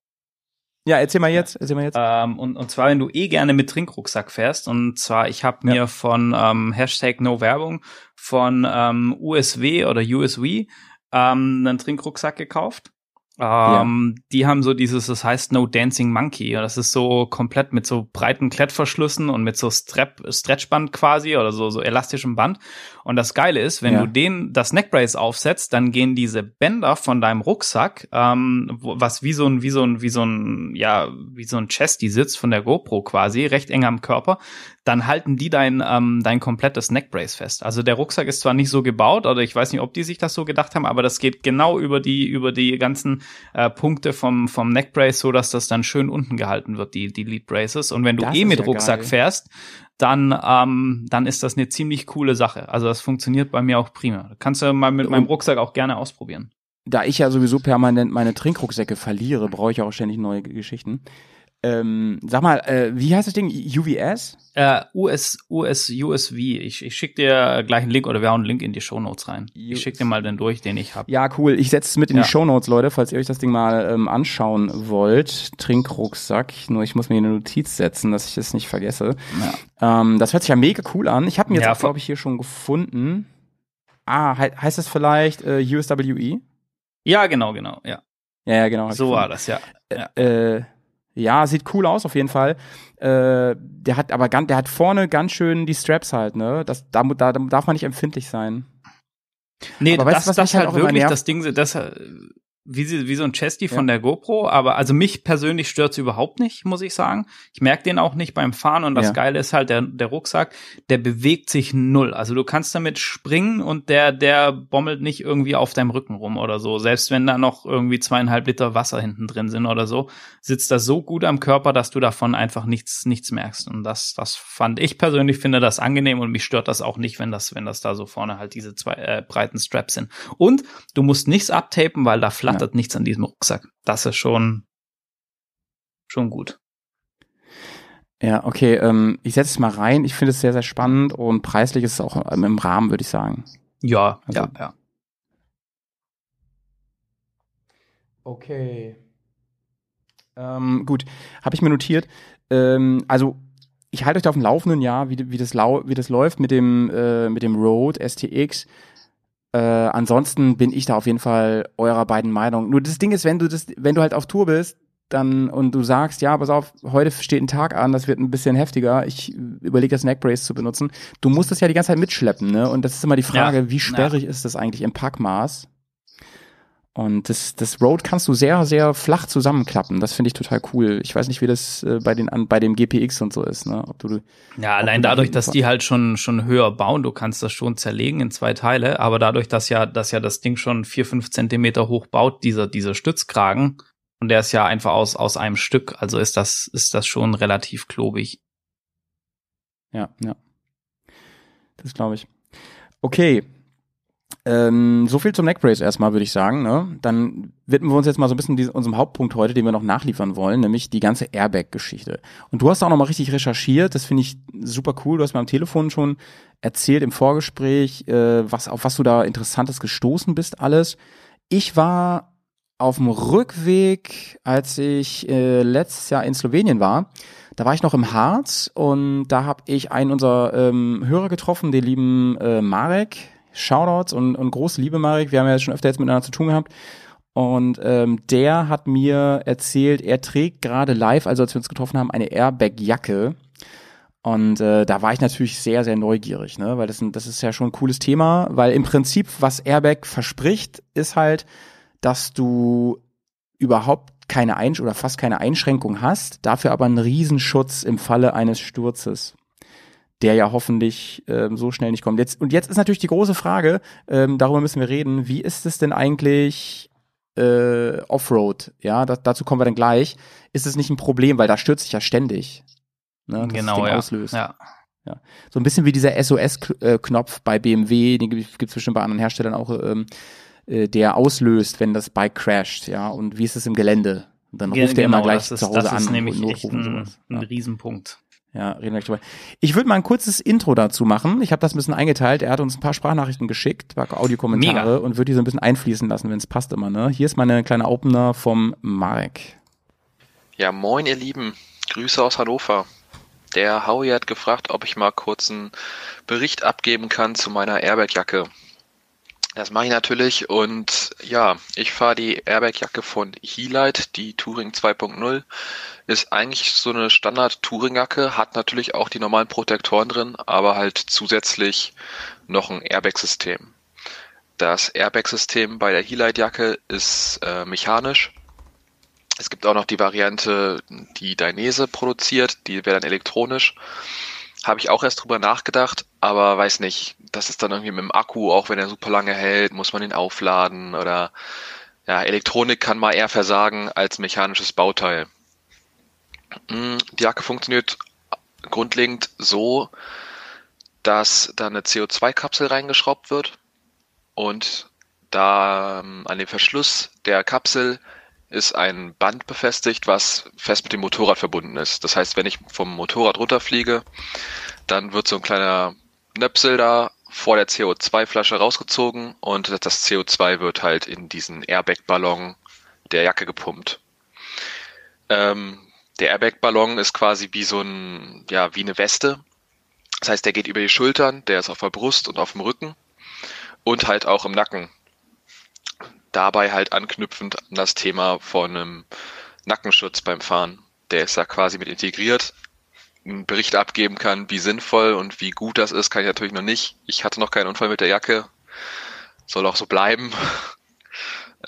Ja, erzähl mal jetzt, erzähl mal jetzt. Ähm, und, und zwar, wenn du eh gerne mit Trinkrucksack fährst, und zwar, ich habe mir ja. von ähm, Hashtag No Werbung von ähm, USW oder USW ähm, einen Trinkrucksack gekauft. Ähm, ja. Die haben so dieses, das heißt No Dancing Monkey. Das ist so komplett mit so breiten Klettverschlüssen und mit so Strap, Stretchband quasi oder so, so elastischem Band. Und das Geile ist, wenn ja. du den, das Neckbrace aufsetzt, dann gehen diese Bänder von deinem Rucksack, ähm, was wie so ein, wie so ein, wie so ein, ja, wie so ein Chesty sitzt von der GoPro quasi, recht eng am Körper, dann halten die dein, ähm, dein komplettes Neckbrace fest. Also der Rucksack ist zwar nicht so gebaut, oder ich weiß nicht, ob die sich das so gedacht haben, aber das geht genau über die, über die ganzen äh, Punkte vom, vom Neckbrace, so dass das dann schön unten gehalten wird, die, die Lead Braces. Und wenn du das eh mit ja Rucksack geil. fährst, dann, ähm, dann ist das eine ziemlich coole Sache. Also das funktioniert bei mir auch prima. Kannst du mal mit meinem Rucksack auch gerne ausprobieren. Da ich ja sowieso permanent meine Trinkrucksäcke verliere, brauche ich auch ständig neue Geschichten. Ähm, sag mal, äh, wie heißt das Ding? UVS? Äh, US, US, USV. Ich, ich schicke dir gleich einen Link oder wir hauen einen Link in die Show Notes rein. Ich schicke dir mal den durch, den ich habe. Ja, cool. Ich setze es mit in ja. die Show Notes, Leute, falls ihr euch das Ding mal ähm, anschauen wollt. Trinkrucksack. Nur ich muss mir eine Notiz setzen, dass ich das nicht vergesse. Ja. Ähm, das hört sich ja mega cool an. Ich habe mir jetzt, ja, glaube ich, hier schon gefunden. Ah, he heißt das vielleicht äh, USWE? Ja, genau, genau, ja. Ja, ja genau. So war das, ja. ja. Äh, ja, sieht cool aus auf jeden Fall. Äh, der hat aber ganz, der hat vorne ganz schön die Straps halt, ne? Das, da, da, da darf man nicht empfindlich sein. Nee, aber das, weißt, was das halt, halt wirklich das Ding, das, wie, sie, wie so ein Chesty ja. von der GoPro, aber also mich persönlich stört's überhaupt nicht, muss ich sagen. Ich merke den auch nicht beim Fahren und das ja. Geile ist halt, der, der Rucksack, der bewegt sich null. Also du kannst damit springen und der, der bommelt nicht irgendwie auf deinem Rücken rum oder so. Selbst wenn da noch irgendwie zweieinhalb Liter Wasser hinten drin sind oder so, sitzt das so gut am Körper, dass du davon einfach nichts, nichts merkst. Und das, das fand ich persönlich finde das angenehm und mich stört das auch nicht, wenn das, wenn das da so vorne halt diese zwei äh, breiten Straps sind. Und du musst nichts abtapen, weil da flattert erwartet nichts an diesem Rucksack. Das ist schon, schon gut. Ja, okay, ähm, ich setze es mal rein. Ich finde es sehr, sehr spannend und preislich ist es auch im Rahmen, würde ich sagen. Ja, also, ja, ja. Okay. Ähm, gut, habe ich mir notiert. Ähm, also ich halte euch da auf dem Laufenden, ja, wie, wie, das, lau wie das läuft mit dem, äh, mit dem Road STX. Äh, ansonsten bin ich da auf jeden Fall eurer beiden Meinung. Nur das Ding ist, wenn du das, wenn du halt auf Tour bist, dann und du sagst, ja, pass auf, heute steht ein Tag an, das wird ein bisschen heftiger. Ich überlege das Neckbrace zu benutzen. Du musst das ja die ganze Zeit mitschleppen, ne? Und das ist immer die Frage, ja, wie sperrig ja. ist das eigentlich im Packmaß? Und das, das Road kannst du sehr, sehr flach zusammenklappen. Das finde ich total cool. Ich weiß nicht, wie das äh, bei, den, an, bei dem GPX und so ist. Ne? Ob du, ja, allein dadurch, dass die halt schon, schon höher bauen, du kannst das schon zerlegen in zwei Teile, aber dadurch, dass ja, dass ja das Ding schon vier, fünf Zentimeter hoch baut, dieser, dieser Stützkragen, und der ist ja einfach aus, aus einem Stück, also ist das, ist das schon relativ klobig. Ja, ja. Das glaube ich. Okay, ähm, so viel zum Neckbrace erstmal, würde ich sagen. Ne? Dann widmen wir uns jetzt mal so ein bisschen unserem Hauptpunkt heute, den wir noch nachliefern wollen, nämlich die ganze Airbag-Geschichte. Und du hast auch noch mal richtig recherchiert, das finde ich super cool. Du hast mir am Telefon schon erzählt im Vorgespräch, äh, was, auf was du da Interessantes gestoßen bist, alles. Ich war auf dem Rückweg, als ich äh, letztes Jahr in Slowenien war, da war ich noch im Harz und da habe ich einen unserer ähm, Hörer getroffen, den lieben äh, Marek, Shoutouts und, und große Liebe, Marek. Wir haben ja schon öfter jetzt miteinander zu tun gehabt. Und ähm, der hat mir erzählt, er trägt gerade live, also als wir uns getroffen haben, eine Airbag-Jacke. Und äh, da war ich natürlich sehr, sehr neugierig, ne? Weil das, das ist ja schon ein cooles Thema, weil im Prinzip, was Airbag verspricht, ist halt, dass du überhaupt keine Einsch oder fast keine Einschränkung hast, dafür aber einen Riesenschutz im Falle eines Sturzes. Der ja hoffentlich ähm, so schnell nicht kommt. Jetzt, und jetzt ist natürlich die große Frage, ähm, darüber müssen wir reden, wie ist es denn eigentlich äh, Offroad? Ja, da, dazu kommen wir dann gleich. Ist es nicht ein Problem, weil da stürzt sich ja ständig. Ne, genau, ja. auslöst. ja. Ja. So ein bisschen wie dieser SOS-Knopf bei BMW, den gibt es bestimmt bei anderen Herstellern auch, ähm, äh, der auslöst, wenn das Bike crasht, ja. Und wie ist es im Gelände? Und dann ruft genau, er immer gleich ist, zu Hause das an ist nämlich echt ein, ein Ja. Riesenpunkt. Ja, reden wir gleich drüber. Ich würde mal ein kurzes Intro dazu machen. Ich habe das ein bisschen eingeteilt. Er hat uns ein paar Sprachnachrichten geschickt, ein paar Audiokommentare Mega. und würde die so ein bisschen einfließen lassen, wenn es passt immer. Ne? Hier ist meine kleine Opener vom Marek. Ja, moin ihr Lieben. Grüße aus Hannover. Der Howie hat gefragt, ob ich mal kurz einen Bericht abgeben kann zu meiner Airbag-Jacke. Das mache ich natürlich und ja, ich fahre die Airbag-Jacke von Heelite, die Touring 2.0. Ist eigentlich so eine Standard-Touring-Jacke, hat natürlich auch die normalen Protektoren drin, aber halt zusätzlich noch ein Airbag-System. Das Airbag-System bei der Heelite-Jacke ist äh, mechanisch. Es gibt auch noch die Variante, die Dainese produziert, die wäre dann elektronisch. Habe ich auch erst drüber nachgedacht, aber weiß nicht, das ist dann irgendwie mit dem Akku, auch wenn er super lange hält, muss man ihn aufladen oder ja, Elektronik kann mal eher versagen als mechanisches Bauteil. Mm, Die Jacke funktioniert grundlegend so, dass da eine CO2-Kapsel reingeschraubt wird und da ähm, an dem Verschluss der Kapsel ist ein Band befestigt, was fest mit dem Motorrad verbunden ist. Das heißt, wenn ich vom Motorrad runterfliege, dann wird so ein kleiner Nöpsel da vor der CO2-Flasche rausgezogen und das CO2 wird halt in diesen Airbag-Ballon der Jacke gepumpt. Ähm, der Airbag-Ballon ist quasi wie so ein, ja, wie eine Weste. Das heißt, der geht über die Schultern, der ist auf der Brust und auf dem Rücken und halt auch im Nacken. Dabei halt anknüpfend an das Thema von einem Nackenschutz beim Fahren. Der ist da quasi mit integriert. Einen Bericht abgeben kann, wie sinnvoll und wie gut das ist, kann ich natürlich noch nicht. Ich hatte noch keinen Unfall mit der Jacke. Soll auch so bleiben. [laughs]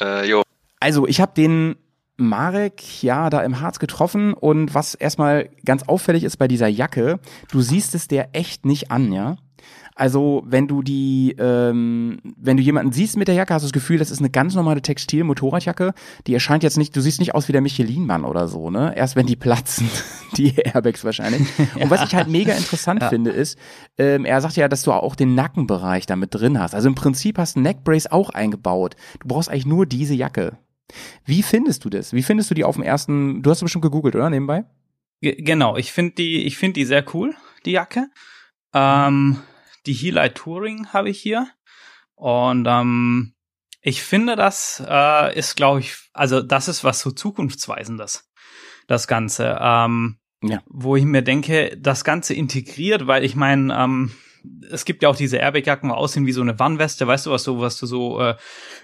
Äh, jo. Also, ich habe den Marek ja da im Harz getroffen und was erstmal ganz auffällig ist bei dieser Jacke, du siehst es der echt nicht an, ja. Also wenn du die, ähm, wenn du jemanden siehst mit der Jacke, hast du das Gefühl, das ist eine ganz normale Textil-Motorradjacke. Die erscheint jetzt nicht, du siehst nicht aus wie der Michelin-Mann oder so, ne? Erst wenn die platzen, [laughs] die Airbags wahrscheinlich. [laughs] Und was ich halt mega interessant finde, ist, ähm, er sagt ja, dass du auch den Nackenbereich damit drin hast. Also im Prinzip hast du Neckbrace auch eingebaut. Du brauchst eigentlich nur diese Jacke. Wie findest du das? Wie findest du die auf dem ersten, du hast bestimmt gegoogelt, oder? Nebenbei? Ge- Genau, ich finde die, ich finde die sehr cool, die Jacke. Ähm, die Heelite Touring habe ich hier. Und ähm, ich finde, das äh, ist, glaube ich, also das ist was so zukunftsweisendes, das Ganze. Ähm, Ja. Wo ich mir denke, das Ganze integriert, weil ich meine, ähm, es gibt ja auch diese Airbag-Jacken, die aussehen wie so eine Warnweste, weißt du, was du, was du so äh,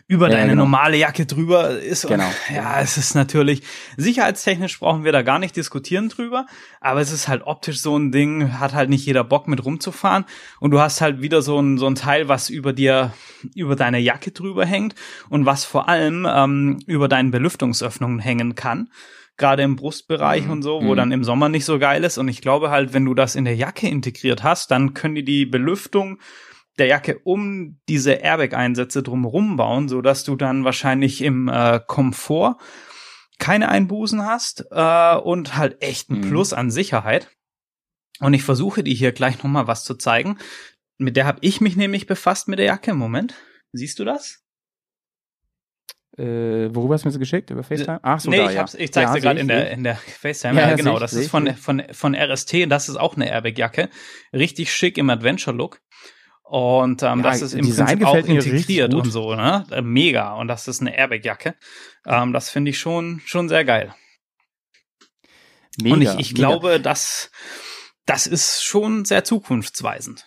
über Ja, deine genau. normale Jacke drüber ist. Und, Genau. Ja, es ist natürlich, sicherheitstechnisch brauchen wir da gar nicht diskutieren drüber, aber es ist halt optisch so ein Ding, hat halt nicht jeder Bock mit rumzufahren und du hast halt wieder so ein, so ein Teil, was über dir, über deine Jacke drüber hängt und was vor allem ähm, über deinen Belüftungsöffnungen hängen kann. Gerade im Brustbereich und so, wo Mhm. dann im Sommer nicht so geil ist. Und ich glaube halt, wenn du das in der Jacke integriert hast, dann können die die Belüftung der Jacke um diese Airbag-Einsätze drumherum bauen, so dass du dann wahrscheinlich im äh, Komfort keine Einbußen hast äh, und halt echt ein Mhm. Plus an Sicherheit. Und ich versuche dir hier gleich noch mal was zu zeigen. Mit der habe ich mich nämlich befasst mit der Jacke. Moment, siehst du das? Äh, worüber hast du mir das geschickt? Über FaceTime? Ach so, nee, da, ich, ja. ich zeig's ja, dir gerade in der, in der FaceTime. Ja, Ja, genau, das ist von, von, von RST. Das ist auch eine Airbag-Jacke. Richtig schick im Adventure-Look. Und ähm, Ja, das ist im Design Prinzip auch integriert und so, ne? Äh, Mega. Und das ist eine Airbag-Jacke. Ähm, das finde ich schon, schon sehr geil. Mega, und ich, ich mega. glaube, dass das ist schon sehr zukunftsweisend.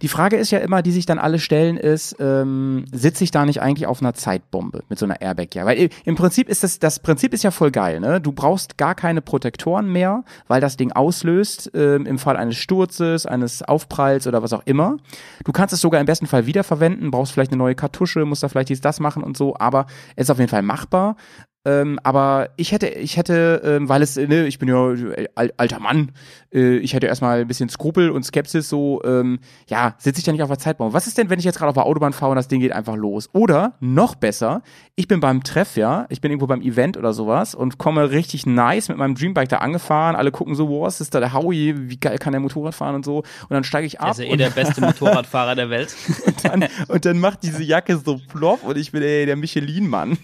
Die Frage ist ja immer, die sich dann alle stellen, ist, ähm, sitze ich da nicht eigentlich auf einer Zeitbombe mit so einer Airbag? Ja, weil i- im Prinzip ist das, das Prinzip ist ja voll geil, ne? Du brauchst gar keine Protektoren mehr, weil das Ding auslöst ähm, im Fall eines Sturzes, eines Aufpralls oder was auch immer. Du kannst es sogar im besten Fall wiederverwenden, brauchst vielleicht eine neue Kartusche, musst da vielleicht dies, das machen und so, aber es ist auf jeden Fall machbar. Ähm, aber ich hätte, ich hätte, ähm, weil es, ne, ich bin ja äh, al alter Mann, äh, ich hätte erstmal ein bisschen Skrupel und Skepsis, so, ähm, ja, sitze ich da nicht auf der Zeitbombe. Was ist denn, wenn ich jetzt gerade auf der Autobahn fahre und das Ding geht einfach los? Oder, noch besser, ich bin beim Treff, ja, ich bin irgendwo beim Event oder sowas und komme richtig nice mit meinem Dreambike da angefahren, alle gucken so, wow, ist da der Howie, wie geil kann der Motorrad fahren und so. Und dann steige ich ab. Also eh der beste [laughs] Motorradfahrer der Welt. und, dann, und dann macht diese Jacke so plopp und ich bin ey, der Michelin-Mann.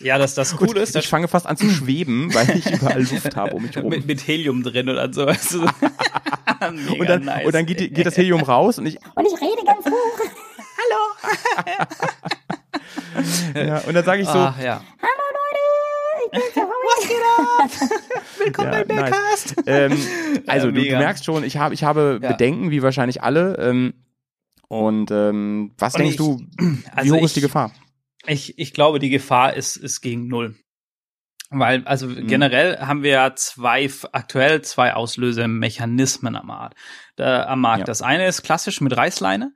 Ja, dass das cool ist. Ich fange fast an zu schweben, weil ich überall Luft habe um mich [laughs] herum. Mit, mit Helium drin oder so. [laughs] [laughs] Und, dann, nice. und dann geht, geht das Helium raus und ich. Und ich rede ganz hoch. Hallo. ja, und dann sage ich so. Ach, ja. Hallo Leute, ich bin Was geht ab? Willkommen Ja, bei Backcast. ähm, also Ja, du, du merkst schon, ich habe ich habe Ja. Bedenken, wie wahrscheinlich alle. Ähm, und ähm, was Und denkst ich- du, [clears throat] wie also hoch ist die ich- Gefahr? Ich, ich glaube, die Gefahr ist, ist gegen null. Weil, also Mhm. generell haben wir ja zwei, aktuell zwei Auslösemechanismen am Markt. Da, am Markt. Ja. Das eine ist klassisch mit Reißleine.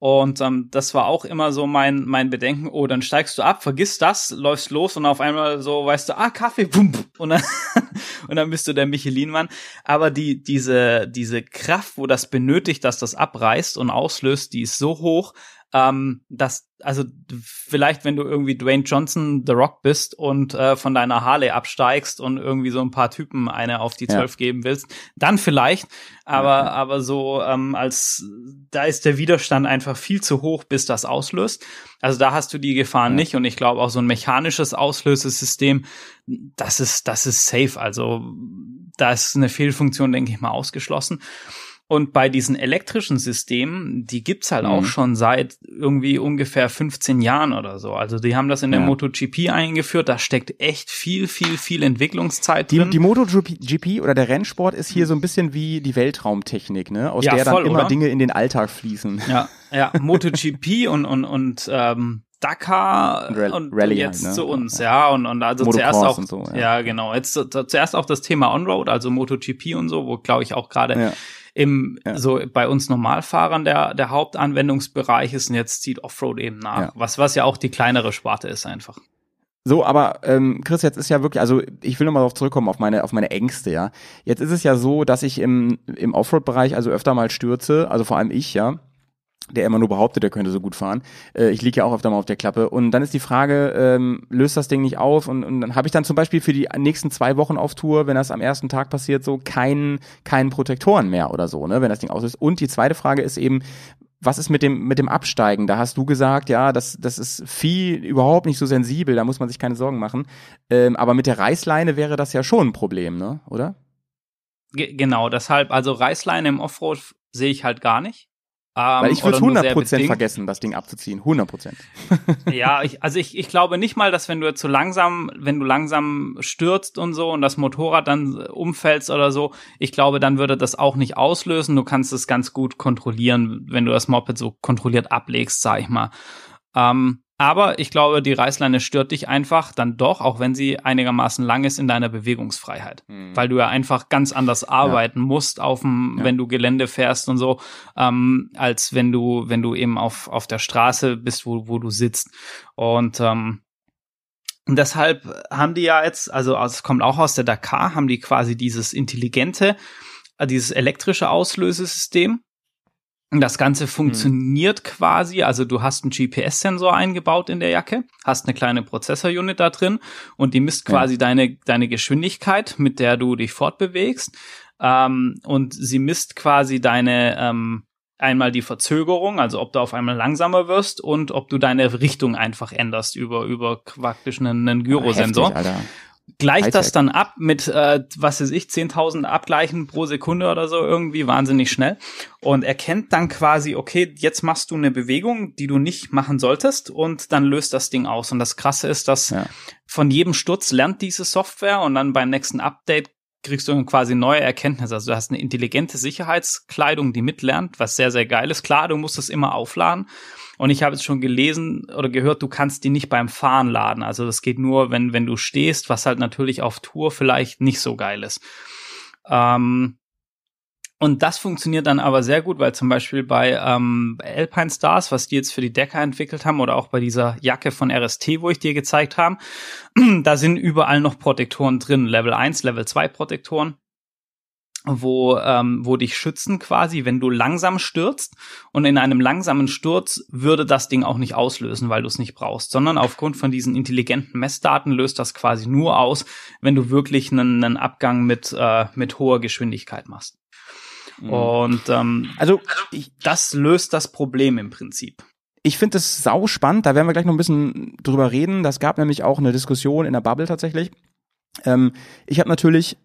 Und ähm, das war auch immer so mein, mein Bedenken, oh, dann steigst du ab, vergisst das, läufst los und auf einmal so, weißt du, ah, Kaffee, pum, und dann, [laughs] und dann bist du der Michelin-Mann. Aber die, diese, diese Kraft, wo das benötigt, dass das abreißt und auslöst, die ist so hoch, ähm, dass, also vielleicht, wenn du irgendwie Dwayne Johnson The Rock bist und äh, von deiner Harley absteigst und irgendwie so ein paar Typen eine auf die Ja. zwölf geben willst, dann vielleicht, aber, aber so ähm, als da ist der Widerstand einfach viel zu hoch, bis das auslöst. Also da hast du die Gefahren Ja. nicht und ich glaube auch so ein mechanisches Auslösesystem, das ist, das ist safe. Also da ist eine Fehlfunktion, denke ich mal, ausgeschlossen. Und bei diesen elektrischen Systemen, die gibt's halt Mhm. auch schon seit irgendwie ungefähr 15 Jahren oder so. Also die haben das in der Ja. MotoGP eingeführt. Da steckt echt viel, viel, viel Entwicklungszeit Die, drin. die MotoGP oder der Rennsport ist hier so ein bisschen wie die Weltraumtechnik, ne? Aus Ja, der dann voll, immer oder? Dinge in den Alltag fließen. Ja, ja, [laughs] MotoGP und und und ähm, Dakar Und Rall- und, Rallye und jetzt halt, ne? zu uns, ja, und und also Motocross zuerst auch so, ja. ja. genau, jetzt zu, zu, zuerst auch das Thema Onroad, also MotoGP und so, wo glaube ich auch gerade Ja. Im Ja. so bei uns Normalfahrern der der Hauptanwendungsbereich ist und jetzt zieht Offroad eben nach, Ja. was was ja auch die kleinere Sparte ist einfach. So, aber ähm, Chris, jetzt ist ja wirklich, also ich will nochmal darauf zurückkommen, auf meine, auf meine Ängste, ja. Jetzt ist es ja so, dass ich im, im Offroad-Bereich also öfter mal stürze, also vor allem ich, ja, der immer nur behauptet, er könnte so gut fahren. Äh, ich liege ja auch öfter mal auf der Klappe. Und dann ist die Frage, ähm, löst das Ding nicht auf? Und, und dann habe ich dann zum Beispiel für die nächsten zwei Wochen auf Tour, wenn das am ersten Tag passiert, so keinen keinen Protektoren mehr oder so, ne, wenn das Ding auslöst. Und die zweite Frage ist eben, was ist mit dem, mit dem Absteigen? Da hast du gesagt, ja, das, das ist viel überhaupt nicht so sensibel, da muss man sich keine Sorgen machen. Ähm, aber mit der Reißleine wäre das ja schon ein Problem, ne? Oder? Ge genau, deshalb also Reißleine im Offroad sehe ich halt gar nicht. Ähm, Weil ich würde oder nur sehr 100% bedingt. vergessen, das Ding abzuziehen. 100%. [laughs] Ja, ich, also ich, ich glaube nicht mal, dass wenn du jetzt so langsam, wenn du langsam stürzt und so und das Motorrad dann umfällst oder so, ich glaube, dann würde das auch nicht auslösen. Du kannst es ganz gut kontrollieren, wenn du das Moped so kontrolliert ablegst, sag ich mal. Ähm, aber ich glaube, die Reißleine stört dich einfach dann doch, auch wenn sie einigermaßen lang ist, in deiner Bewegungsfreiheit. Weil du ja einfach ganz anders arbeiten musst, auf dem, Ja. wenn du Gelände fährst und so, ähm, als wenn du, wenn du eben auf, auf der Straße bist, wo, wo du sitzt. Und ähm, und deshalb haben die ja jetzt, also es kommt auch aus der Dakar, haben die quasi dieses intelligente, äh, dieses elektrische Auslösesystem. Das Ganze funktioniert quasi, also du hast einen GPS-Sensor eingebaut in der Jacke, hast eine kleine Prozessor-Unit da drin und die misst Ja. quasi deine, deine Geschwindigkeit, mit der du dich fortbewegst. Ähm, und sie misst quasi deine, ähm, einmal die Verzögerung, also ob du auf einmal langsamer wirst und ob du deine Richtung einfach änderst über, über praktisch einen, einen Gyrosensor Heftig. Gleicht das dann ab mit, äh, was weiß ich, 10.000 Abgleichen pro Sekunde oder so irgendwie, wahnsinnig schnell. Und erkennt dann quasi, okay, jetzt machst du eine Bewegung, die du nicht machen solltest und dann löst das Ding aus. Und das Krasse ist, dass Ja. von jedem Sturz lernt diese Software und dann beim nächsten Update kriegst du quasi neue Erkenntnisse. Also du hast eine intelligente Sicherheitskleidung, die mitlernt, was sehr, sehr geil ist. Klar, du musst es immer aufladen. Und ich habe jetzt schon gelesen oder gehört, du kannst die nicht beim Fahren laden. Also das geht nur, wenn, wenn du stehst, was halt natürlich auf Tour vielleicht nicht so geil ist. Ähm, Und das funktioniert dann aber sehr gut, weil zum Beispiel bei ähm, Alpine Stars, was die jetzt für die Decker entwickelt haben, oder auch bei dieser Jacke von RST, wo ich dir gezeigt habe, [clears throat] da sind überall noch Protektoren drin. Level 1, Level 2 Protektoren wo, ähm, wo dich schützen quasi, wenn du langsam stürzt. Und in einem langsamen Sturz würde das Ding auch nicht auslösen, weil du es nicht brauchst, sondern aufgrund von diesen intelligenten Messdaten löst das quasi nur aus, wenn du wirklich einen, einen Abgang mit, äh, mit hoher Geschwindigkeit machst. Mhm. Und ähm, also ich, das löst das Problem im Prinzip. Ich finde es sau spannend, da werden wir gleich noch ein bisschen drüber reden. Das gab nämlich auch eine Diskussion in der Bubble tatsächlich. Ähm, ich habe natürlich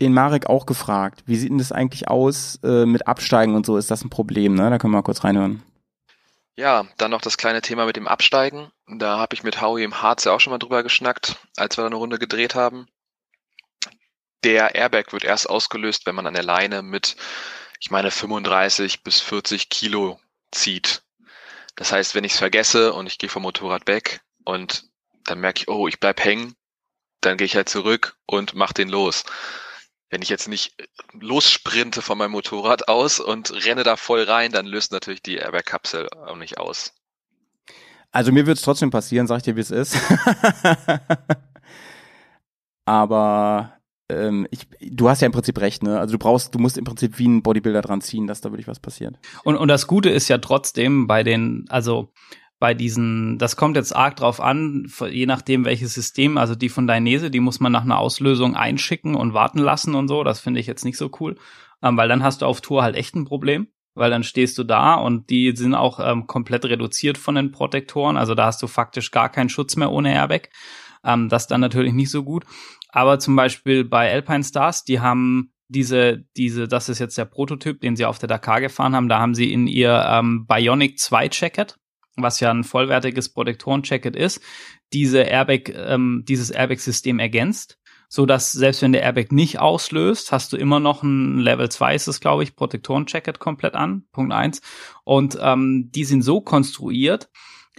den Marek auch gefragt, wie sieht denn das eigentlich aus äh, mit Absteigen und so? Ist das ein Problem? Ne? Da können wir mal kurz reinhören. Ja, dann noch das kleine Thema mit dem Absteigen. Da habe ich mit Howie im Harz ja auch schon mal drüber geschnackt, als wir da eine Runde gedreht haben. Der Airbag wird erst ausgelöst, wenn man an der Leine mit, ich meine, 35 bis 40 Kilo zieht. Das heißt, wenn ich es vergesse und ich gehe vom Motorrad weg und dann merke ich, oh, ich bleib hängen, dann gehe ich halt zurück und mach den los wenn ich jetzt nicht lossprinte von meinem Motorrad aus und renne da voll rein, dann löst natürlich die Airbag-Kapsel auch nicht aus. Also mir wird es trotzdem passieren, sag ich dir, wie es ist. [laughs] Aber ähm, ich, du hast ja im Prinzip recht, ne? Also du brauchst, du musst im Prinzip wie ein Bodybuilder dran ziehen, dass da wirklich was passiert. Und, und das Gute ist ja trotzdem bei den, also bei diesen, das kommt jetzt arg drauf an, je nachdem welches System, also die von Dainese, die muss man nach einer Auslösung einschicken und warten lassen und so, das finde ich jetzt nicht so cool, ähm, weil dann hast du auf Tour halt echt ein Problem, weil dann stehst du da und die sind auch ähm, komplett reduziert von den Protektoren, also da hast du faktisch gar keinen Schutz mehr ohne Airbag, ähm, das dann natürlich nicht so gut, aber zum Beispiel bei Alpine Stars, die haben diese, diese, das ist jetzt der Prototyp, den sie auf der Dakar gefahren haben, da haben sie in ihr ähm, Bionic 2 Jacket, was ja ein vollwertiges Protektoren-Jacket ist, diese Airbag, ähm, dieses Airbag-System ergänzt, so dass selbst wenn der Airbag nicht auslöst, hast du immer noch ein Level 2 ist es, glaube ich, Protektoren-Jacket komplett an, Punkt eins. Und ähm, die sind so konstruiert,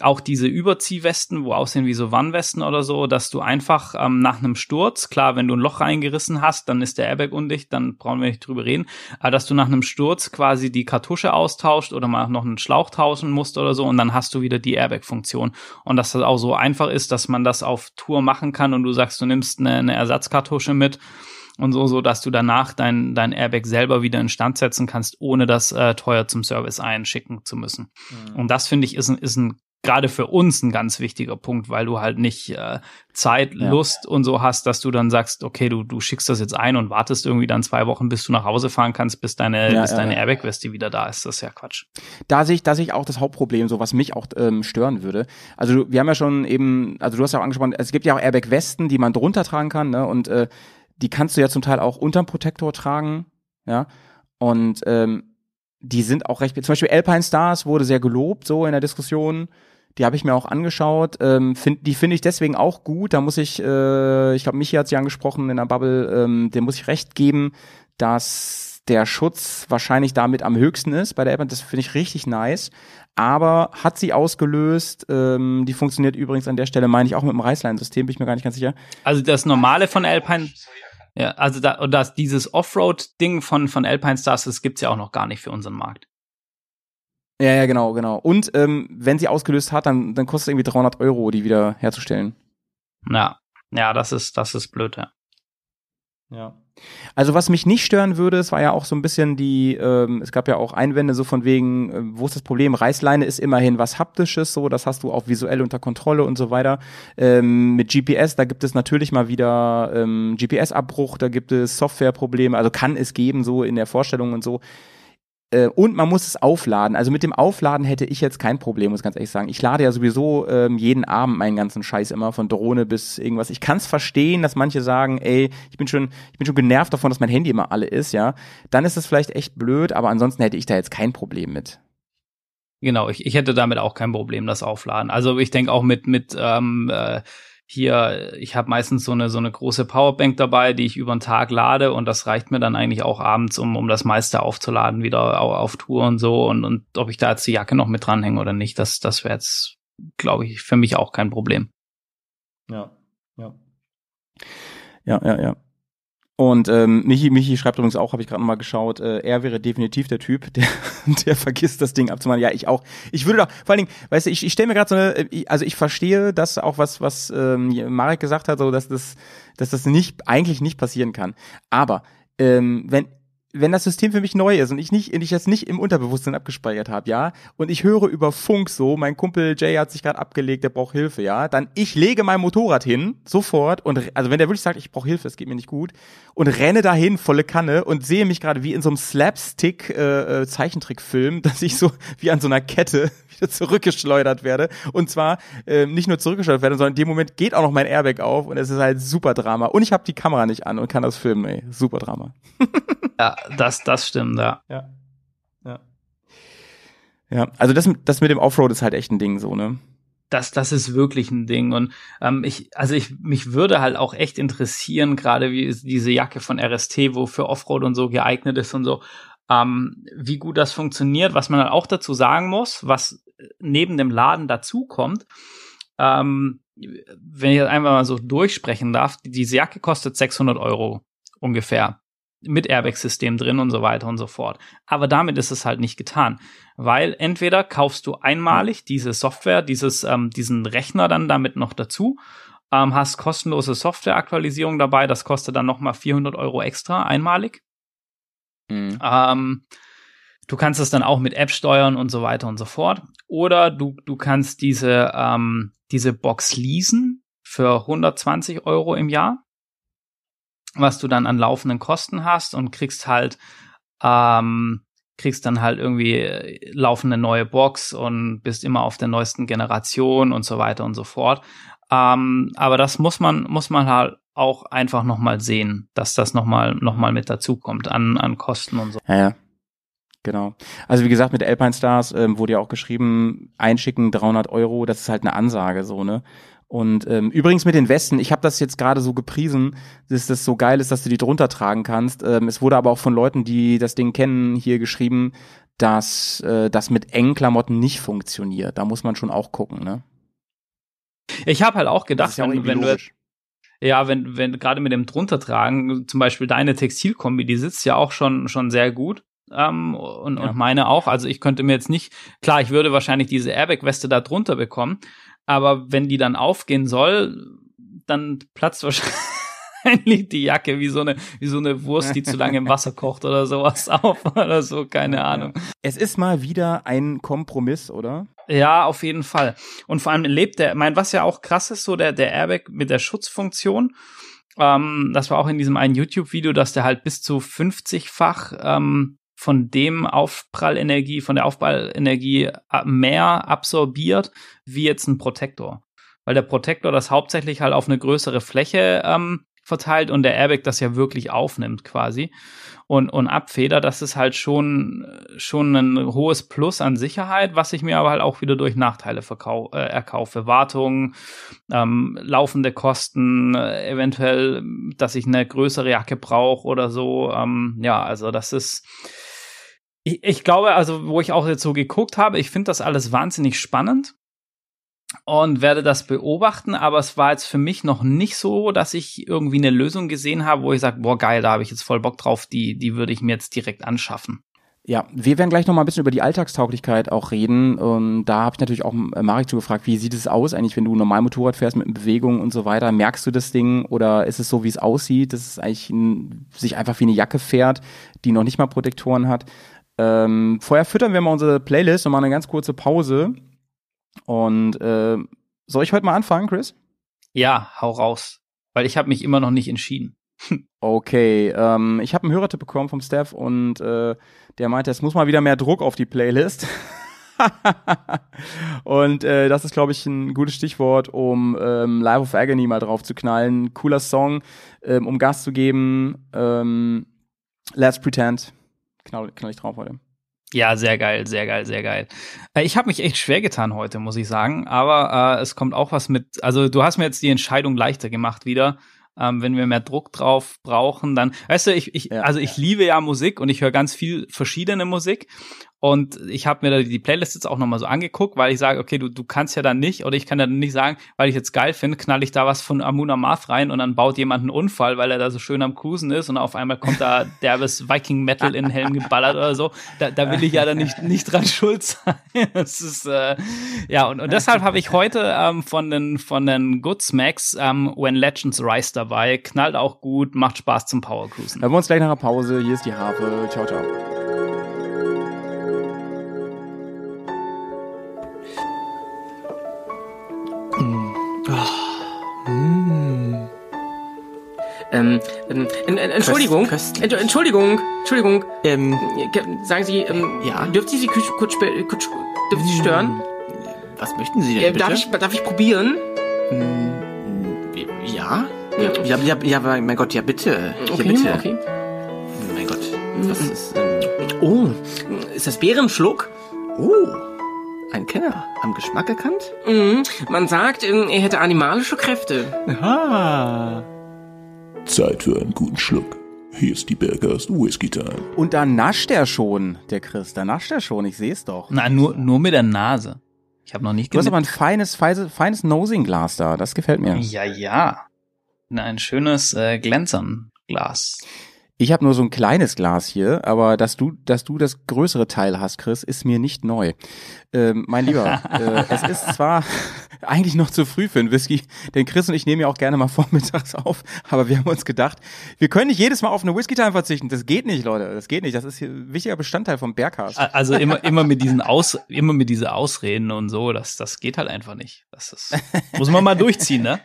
auch diese Überziehwesten, wo aussehen wie so Warnwesten oder so, dass du einfach ähm, nach einem Sturz, klar, wenn du ein Loch reingerissen hast, dann ist der Airbag undicht, dann brauchen wir nicht drüber reden, aber dass du nach einem Sturz quasi die Kartusche austauscht oder mal noch einen Schlauch tauschen musst oder so und dann hast du wieder die Airbag-Funktion. Und dass das auch so einfach ist, dass man das auf Tour machen kann und du sagst, du nimmst eine, eine Ersatzkartusche mit und so, so dass du danach dein, dein Airbag selber wieder instand setzen kannst, ohne das äh, teuer zum Service einschicken zu müssen. Mhm. Und das finde ich ist ein, ist ein gerade für uns ein ganz wichtiger Punkt, weil du halt nicht äh, Zeit, ja. Lust und so hast, dass du dann sagst, okay, du, du schickst das jetzt ein und wartest irgendwie dann zwei Wochen, bis du nach Hause fahren kannst, bis deine, ja, bis ja, deine Airbag-Weste wieder da ist. Das ist ja Quatsch. Da sehe ich, da sehe ich auch das Hauptproblem, so was mich auch ähm, stören würde. Also wir haben ja schon eben, also du hast ja auch angesprochen, es gibt ja auch Airbag-Westen, die man drunter tragen kann, ne? Und äh, die kannst du ja zum Teil auch unterm Protektor tragen, ja. Und ähm, die sind auch recht, zum Beispiel Alpine Stars wurde sehr gelobt, so in der Diskussion. Die habe ich mir auch angeschaut. Ähm, find, die finde ich deswegen auch gut. Da muss ich, äh, ich glaube, Michi hat sie angesprochen in der Bubble, ähm, dem muss ich recht geben, dass der Schutz wahrscheinlich damit am höchsten ist bei der App. Das finde ich richtig nice. Aber hat sie ausgelöst, ähm, die funktioniert übrigens an der Stelle, meine ich, auch mit dem Reißlein-System, bin ich mir gar nicht ganz sicher. Also das normale von Alpine, ja, also da, und das, dieses Offroad-Ding von, von Alpine Stars, das gibt's ja auch noch gar nicht für unseren Markt. Ja, ja, genau, genau. Und ähm, wenn sie ausgelöst hat, dann, dann kostet es irgendwie 300 Euro, die wieder herzustellen. Ja, ja, das ist, das ist blöd, ja. Ja. Also was mich nicht stören würde, es war ja auch so ein bisschen die, ähm, es gab ja auch Einwände so von wegen, äh, wo ist das Problem? Reißleine ist immerhin was haptisches, so, das hast du auch visuell unter Kontrolle und so weiter. Ähm, mit GPS, da gibt es natürlich mal wieder ähm, GPS-Abbruch, da gibt es Softwareprobleme, also kann es geben, so in der Vorstellung und so. Äh, und man muss es aufladen. Also mit dem Aufladen hätte ich jetzt kein Problem, muss ich ganz ehrlich sagen. Ich lade ja sowieso ähm, jeden Abend meinen ganzen Scheiß immer von Drohne bis irgendwas. Ich kann es verstehen, dass manche sagen, ey, ich bin schon, ich bin schon genervt davon, dass mein Handy immer alle ist, ja. Dann ist es vielleicht echt blöd, aber ansonsten hätte ich da jetzt kein Problem mit. Genau, ich, ich hätte damit auch kein Problem, das Aufladen. Also ich denke auch mit mit ähm, äh, hier, ich habe meistens so eine so eine große Powerbank dabei, die ich über den Tag lade und das reicht mir dann eigentlich auch abends, um um das meiste aufzuladen, wieder auf, auf Tour und so und und ob ich da jetzt die Jacke noch mit dranhänge oder nicht, das das wäre jetzt, glaube ich, für mich auch kein Problem. Ja, ja. Ja, ja, ja. Und ähm, Michi, Michi schreibt übrigens auch, habe ich gerade nochmal geschaut, äh, er wäre definitiv der Typ, [laughs] der, der vergisst das Ding abzumachen. Ja, ich auch. Ich würde doch, vor allen Dingen, weißt du, ich, ich stelle mir gerade so eine, äh, also ich verstehe das auch, was, was ähm, Marek gesagt hat, so dass das, dass das nicht, eigentlich nicht passieren kann. Aber ähm, wenn wenn das System für mich neu ist und ich nicht, ich das nicht im Unterbewusstsein abgespeichert habe, ja, und ich höre über Funk so, mein Kumpel Jay hat sich gerade abgelegt, der braucht Hilfe, ja, dann ich lege mein Motorrad hin, sofort, und also wenn der wirklich sagt, ich brauche Hilfe, es geht mir nicht gut, und renne dahin, volle Kanne, und sehe mich gerade wie in so einem Slapstick äh, äh, Zeichentrickfilm, [laughs] dass ich so wie an so einer Kette [laughs] wieder zurückgeschleudert werde. Und zwar äh, nicht nur zurückgeschleudert werde, sondern in dem Moment geht auch noch mein Airbag auf und es ist halt super Drama. Und ich habe die Kamera nicht an und kann das filmen, ey. Super Drama. [laughs] ja, das, das stimmt, ja. Ja. Ja. Ja, also das, das mit dem Offroad ist halt echt ein Ding so, ne? das, das ist wirklich ein Ding. Und ähm, ich, also ich, mich würde halt auch echt interessieren, gerade wie diese Jacke von RST, wo für Offroad und so geeignet ist und so, ähm, wie gut das funktioniert. Was man halt auch dazu sagen muss, was neben dem Laden dazukommt, ähm, wenn ich das einfach mal so durchsprechen darf, diese Jacke kostet 600 Euro ungefähr mit Airbag-System drin und so weiter und so fort. Aber damit ist es halt nicht getan, weil entweder kaufst du einmalig diese Software, dieses, ähm, diesen Rechner dann damit noch dazu, ähm, hast kostenlose Softwareaktualisierung dabei, das kostet dann nochmal 400 Euro extra einmalig. Mhm. Ähm, du kannst es dann auch mit App steuern und so weiter und so fort. Oder du, du kannst diese, ähm, diese Box leasen für 120 Euro im Jahr was du dann an laufenden Kosten hast und kriegst halt ähm, kriegst dann halt irgendwie äh, laufende neue Box und bist immer auf der neuesten Generation und so weiter und so fort. Ähm, aber das muss man muss man halt auch einfach noch mal sehen, dass das noch mal noch mal mit dazukommt an an Kosten und so. Ja, ja. Genau. Also wie gesagt, mit Alpine Stars ähm, wurde ja auch geschrieben, einschicken 300 Euro, das ist halt eine Ansage so, ne? Und ähm, übrigens mit den Westen, ich habe das jetzt gerade so gepriesen, dass das so geil ist, dass du die drunter tragen kannst. Ähm, es wurde aber auch von Leuten, die das Ding kennen, hier geschrieben, dass äh, das mit engen Klamotten nicht funktioniert. Da muss man schon auch gucken, ne? Ich habe halt auch gedacht, ja wenn, wenn du ja, wenn, wenn gerade mit dem drunter tragen, zum Beispiel deine Textilkombi, die sitzt ja auch schon, schon sehr gut. Ähm, und, ja. und meine auch. Also ich könnte mir jetzt nicht, klar, ich würde wahrscheinlich diese Airbag-Weste da drunter bekommen, aber wenn die dann aufgehen soll, dann platzt wahrscheinlich die Jacke wie so eine, wie so eine Wurst, die zu lange im Wasser [laughs] kocht oder sowas auf oder so, keine Ahnung. Es ist mal wieder ein Kompromiss, oder? Ja, auf jeden Fall. Und vor allem lebt der, mein, was ja auch krass ist, so der, der Airbag mit der Schutzfunktion. Ähm, das war auch in diesem einen YouTube-Video, dass der halt bis zu 50-fach ähm, von dem Aufprallenergie, von der Aufprallenergie äh, mehr absorbiert wie jetzt ein Protektor. Weil der Protektor das hauptsächlich halt auf eine größere Fläche ähm, verteilt und der Airbag das ja wirklich aufnimmt quasi und, und abfedert. Das ist halt schon, schon ein hohes Plus an Sicherheit, was ich mir aber halt auch wieder durch Nachteile verkau äh, erkaufe. Wartung, ähm, laufende Kosten, äh, eventuell, dass ich eine größere Jacke brauche oder so. Ähm, ja, also das ist ich, ich glaube, also wo ich auch jetzt so geguckt habe, ich finde das alles wahnsinnig spannend und werde das beobachten, aber es war jetzt für mich noch nicht so, dass ich irgendwie eine Lösung gesehen habe, wo ich sage, boah, geil, da habe ich jetzt voll Bock drauf, die, die würde ich mir jetzt direkt anschaffen. Ja, wir werden gleich noch mal ein bisschen über die Alltagstauglichkeit auch reden. Und da habe ich natürlich auch äh, Marek zugefragt, wie sieht es aus eigentlich, wenn du normal Motorrad fährst mit Bewegung und so weiter? Merkst du das Ding oder ist es so, wie es aussieht, dass es eigentlich ein, sich einfach wie eine Jacke fährt, die noch nicht mal Protektoren hat? Ähm, vorher füttern wir mal unsere Playlist und machen eine ganz kurze Pause. Und äh, soll ich heute mal anfangen, Chris? Ja, hau raus. Weil ich habe mich immer noch nicht entschieden. okay, ähm, ich habe einen Hörertipp bekommen vom Staff und äh, der meinte, es muss mal wieder mehr Druck auf die Playlist. [laughs] und äh, das ist, glaube ich, ein gutes Stichwort, um ähm, Live of Agony mal drauf zu knallen. Cooler Song, ähm, um Gas zu geben. Ähm, Let's Pretend knall, knall ich drauf heute. Ja, sehr geil, sehr geil, sehr geil. Äh, ich habe mich echt schwer getan heute, muss ich sagen. Aber äh, es kommt auch was mit. Also du hast mir jetzt die Entscheidung leichter gemacht wieder. Ähm, wenn wir mehr Druck drauf brauchen, dann, weißt du, ich, ich ja, also ich ja. liebe ja Musik und ich höre ganz viel verschiedene Musik. Und ich habe mir da die Playlist jetzt auch nochmal so angeguckt, weil ich sage, okay, du, du kannst ja dann nicht, oder ich kann ja dann nicht sagen, weil ich jetzt geil finde, knall ich da was von Amuna Math rein und dann baut jemand einen Unfall, weil er da so schön am Cruisen ist und auf einmal kommt da [laughs] derbes Viking Metal in den Helm geballert oder so. Da, da will ich ja dann nicht, nicht dran schuld sein. [laughs] Das ist, äh, ja, und, und deshalb habe ich heute ähm, von den, von den Good Smacks ähm, When Legends Rise dabei. Knallt auch gut, macht Spaß zum Power Cruisen. Hören wir uns gleich nach der Pause. Hier ist die Harfe. Ciao, ciao. Ähm, ähm, en- en- Entschuldigung, Köst- Entsch- Entschuldigung, Entschuldigung. Ähm, Ge- Sagen Sie, ähm, Ja? dürfen Sie Sie kurz, kurz, dürfen Sie stören? was möchten Sie denn Äh, bitte? darf ich, darf ich probieren? Ja? Ja, ja, ja, ja, mein Gott, ja bitte. Ja, bitte. okay. Mein Gott, was ist ähm, Oh, ist das Bärenschluck? Oh, ein Kenner. Am Geschmack erkannt? Mhm. Man sagt, ähm, er hätte animalische Kräfte. Aha. Zeit für einen guten Schluck. Hier ist die Bergers Whisky Time. Und da nascht er schon, der Chris. Da nascht er schon. Ich sehe es doch. Na, nur, nur mit der Nase. Ich habe noch nicht Du hast aber ein feines, feines, feines Nosing-Glas da. Das gefällt mir. Ja, ja. Na, Ein schönes äh, Glänzernglas. Ich habe nur so ein kleines Glas hier, aber dass du, dass du das größere Teil hast, Chris, ist mir nicht neu. Ähm, mein Lieber, [laughs] äh, es ist zwar [laughs] eigentlich noch zu früh für einen Whisky, denn Chris und ich nehmen ja auch gerne mal [laughs] vormittags auf, aber wir haben uns gedacht, wir können nicht jedes Mal auf eine Whisky-Time verzichten. Das geht nicht, Leute. Das geht nicht. Das ist hier ein wichtiger Bestandteil vom Bergcast. A- Also immer, immer mit diesen Aus, immer mit diese Ausreden und so, das, das geht halt einfach nicht. Das ist, muss man mal durchziehen, ne?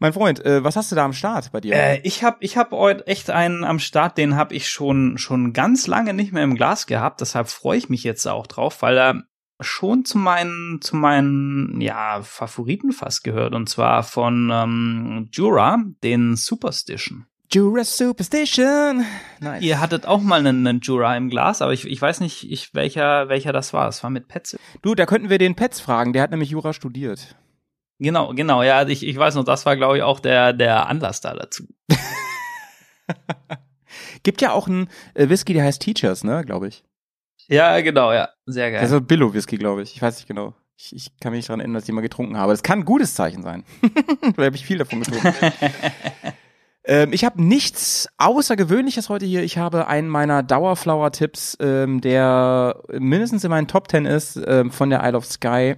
Mein Freund, äh, was hast du da am Start bei dir? Äh, ich habe ich hab heute echt einen am Start, den habe ich schon schon ganz lange nicht mehr im Glas gehabt. Deshalb freue ich mich jetzt auch drauf, weil er schon zu meinen zu meinen ja Favoriten fast gehört und zwar von ähm, Jura, den Superstition. Jura Superstition. Nice. Ihr hattet auch mal einen, einen Jura im Glas, aber ich, ich weiß nicht, ich, welcher welcher das war. Es war mit Petze. Du, da könnten wir den Petz fragen. Der hat nämlich Jura studiert. Genau, genau. Ja, ich, ich weiß noch, das war glaube ich auch der der Anlass da dazu. [laughs] Gibt ja auch einen äh, Whisky, der heißt Teachers, ne, glaube ich. Ja, genau, ja, sehr geil. Also Billow Whisky, glaube ich. Ich weiß nicht genau. Ich, ich kann mich nicht daran erinnern, dass ich mal getrunken habe. Das kann ein gutes Zeichen sein. [laughs] Weil habe ich viel davon getrunken. [laughs] ähm, ich habe nichts Außergewöhnliches heute hier. Ich habe einen meiner Dauerflower-Tipps, ähm, der mindestens in meinen Top Ten ist, ähm, von der Isle of Sky.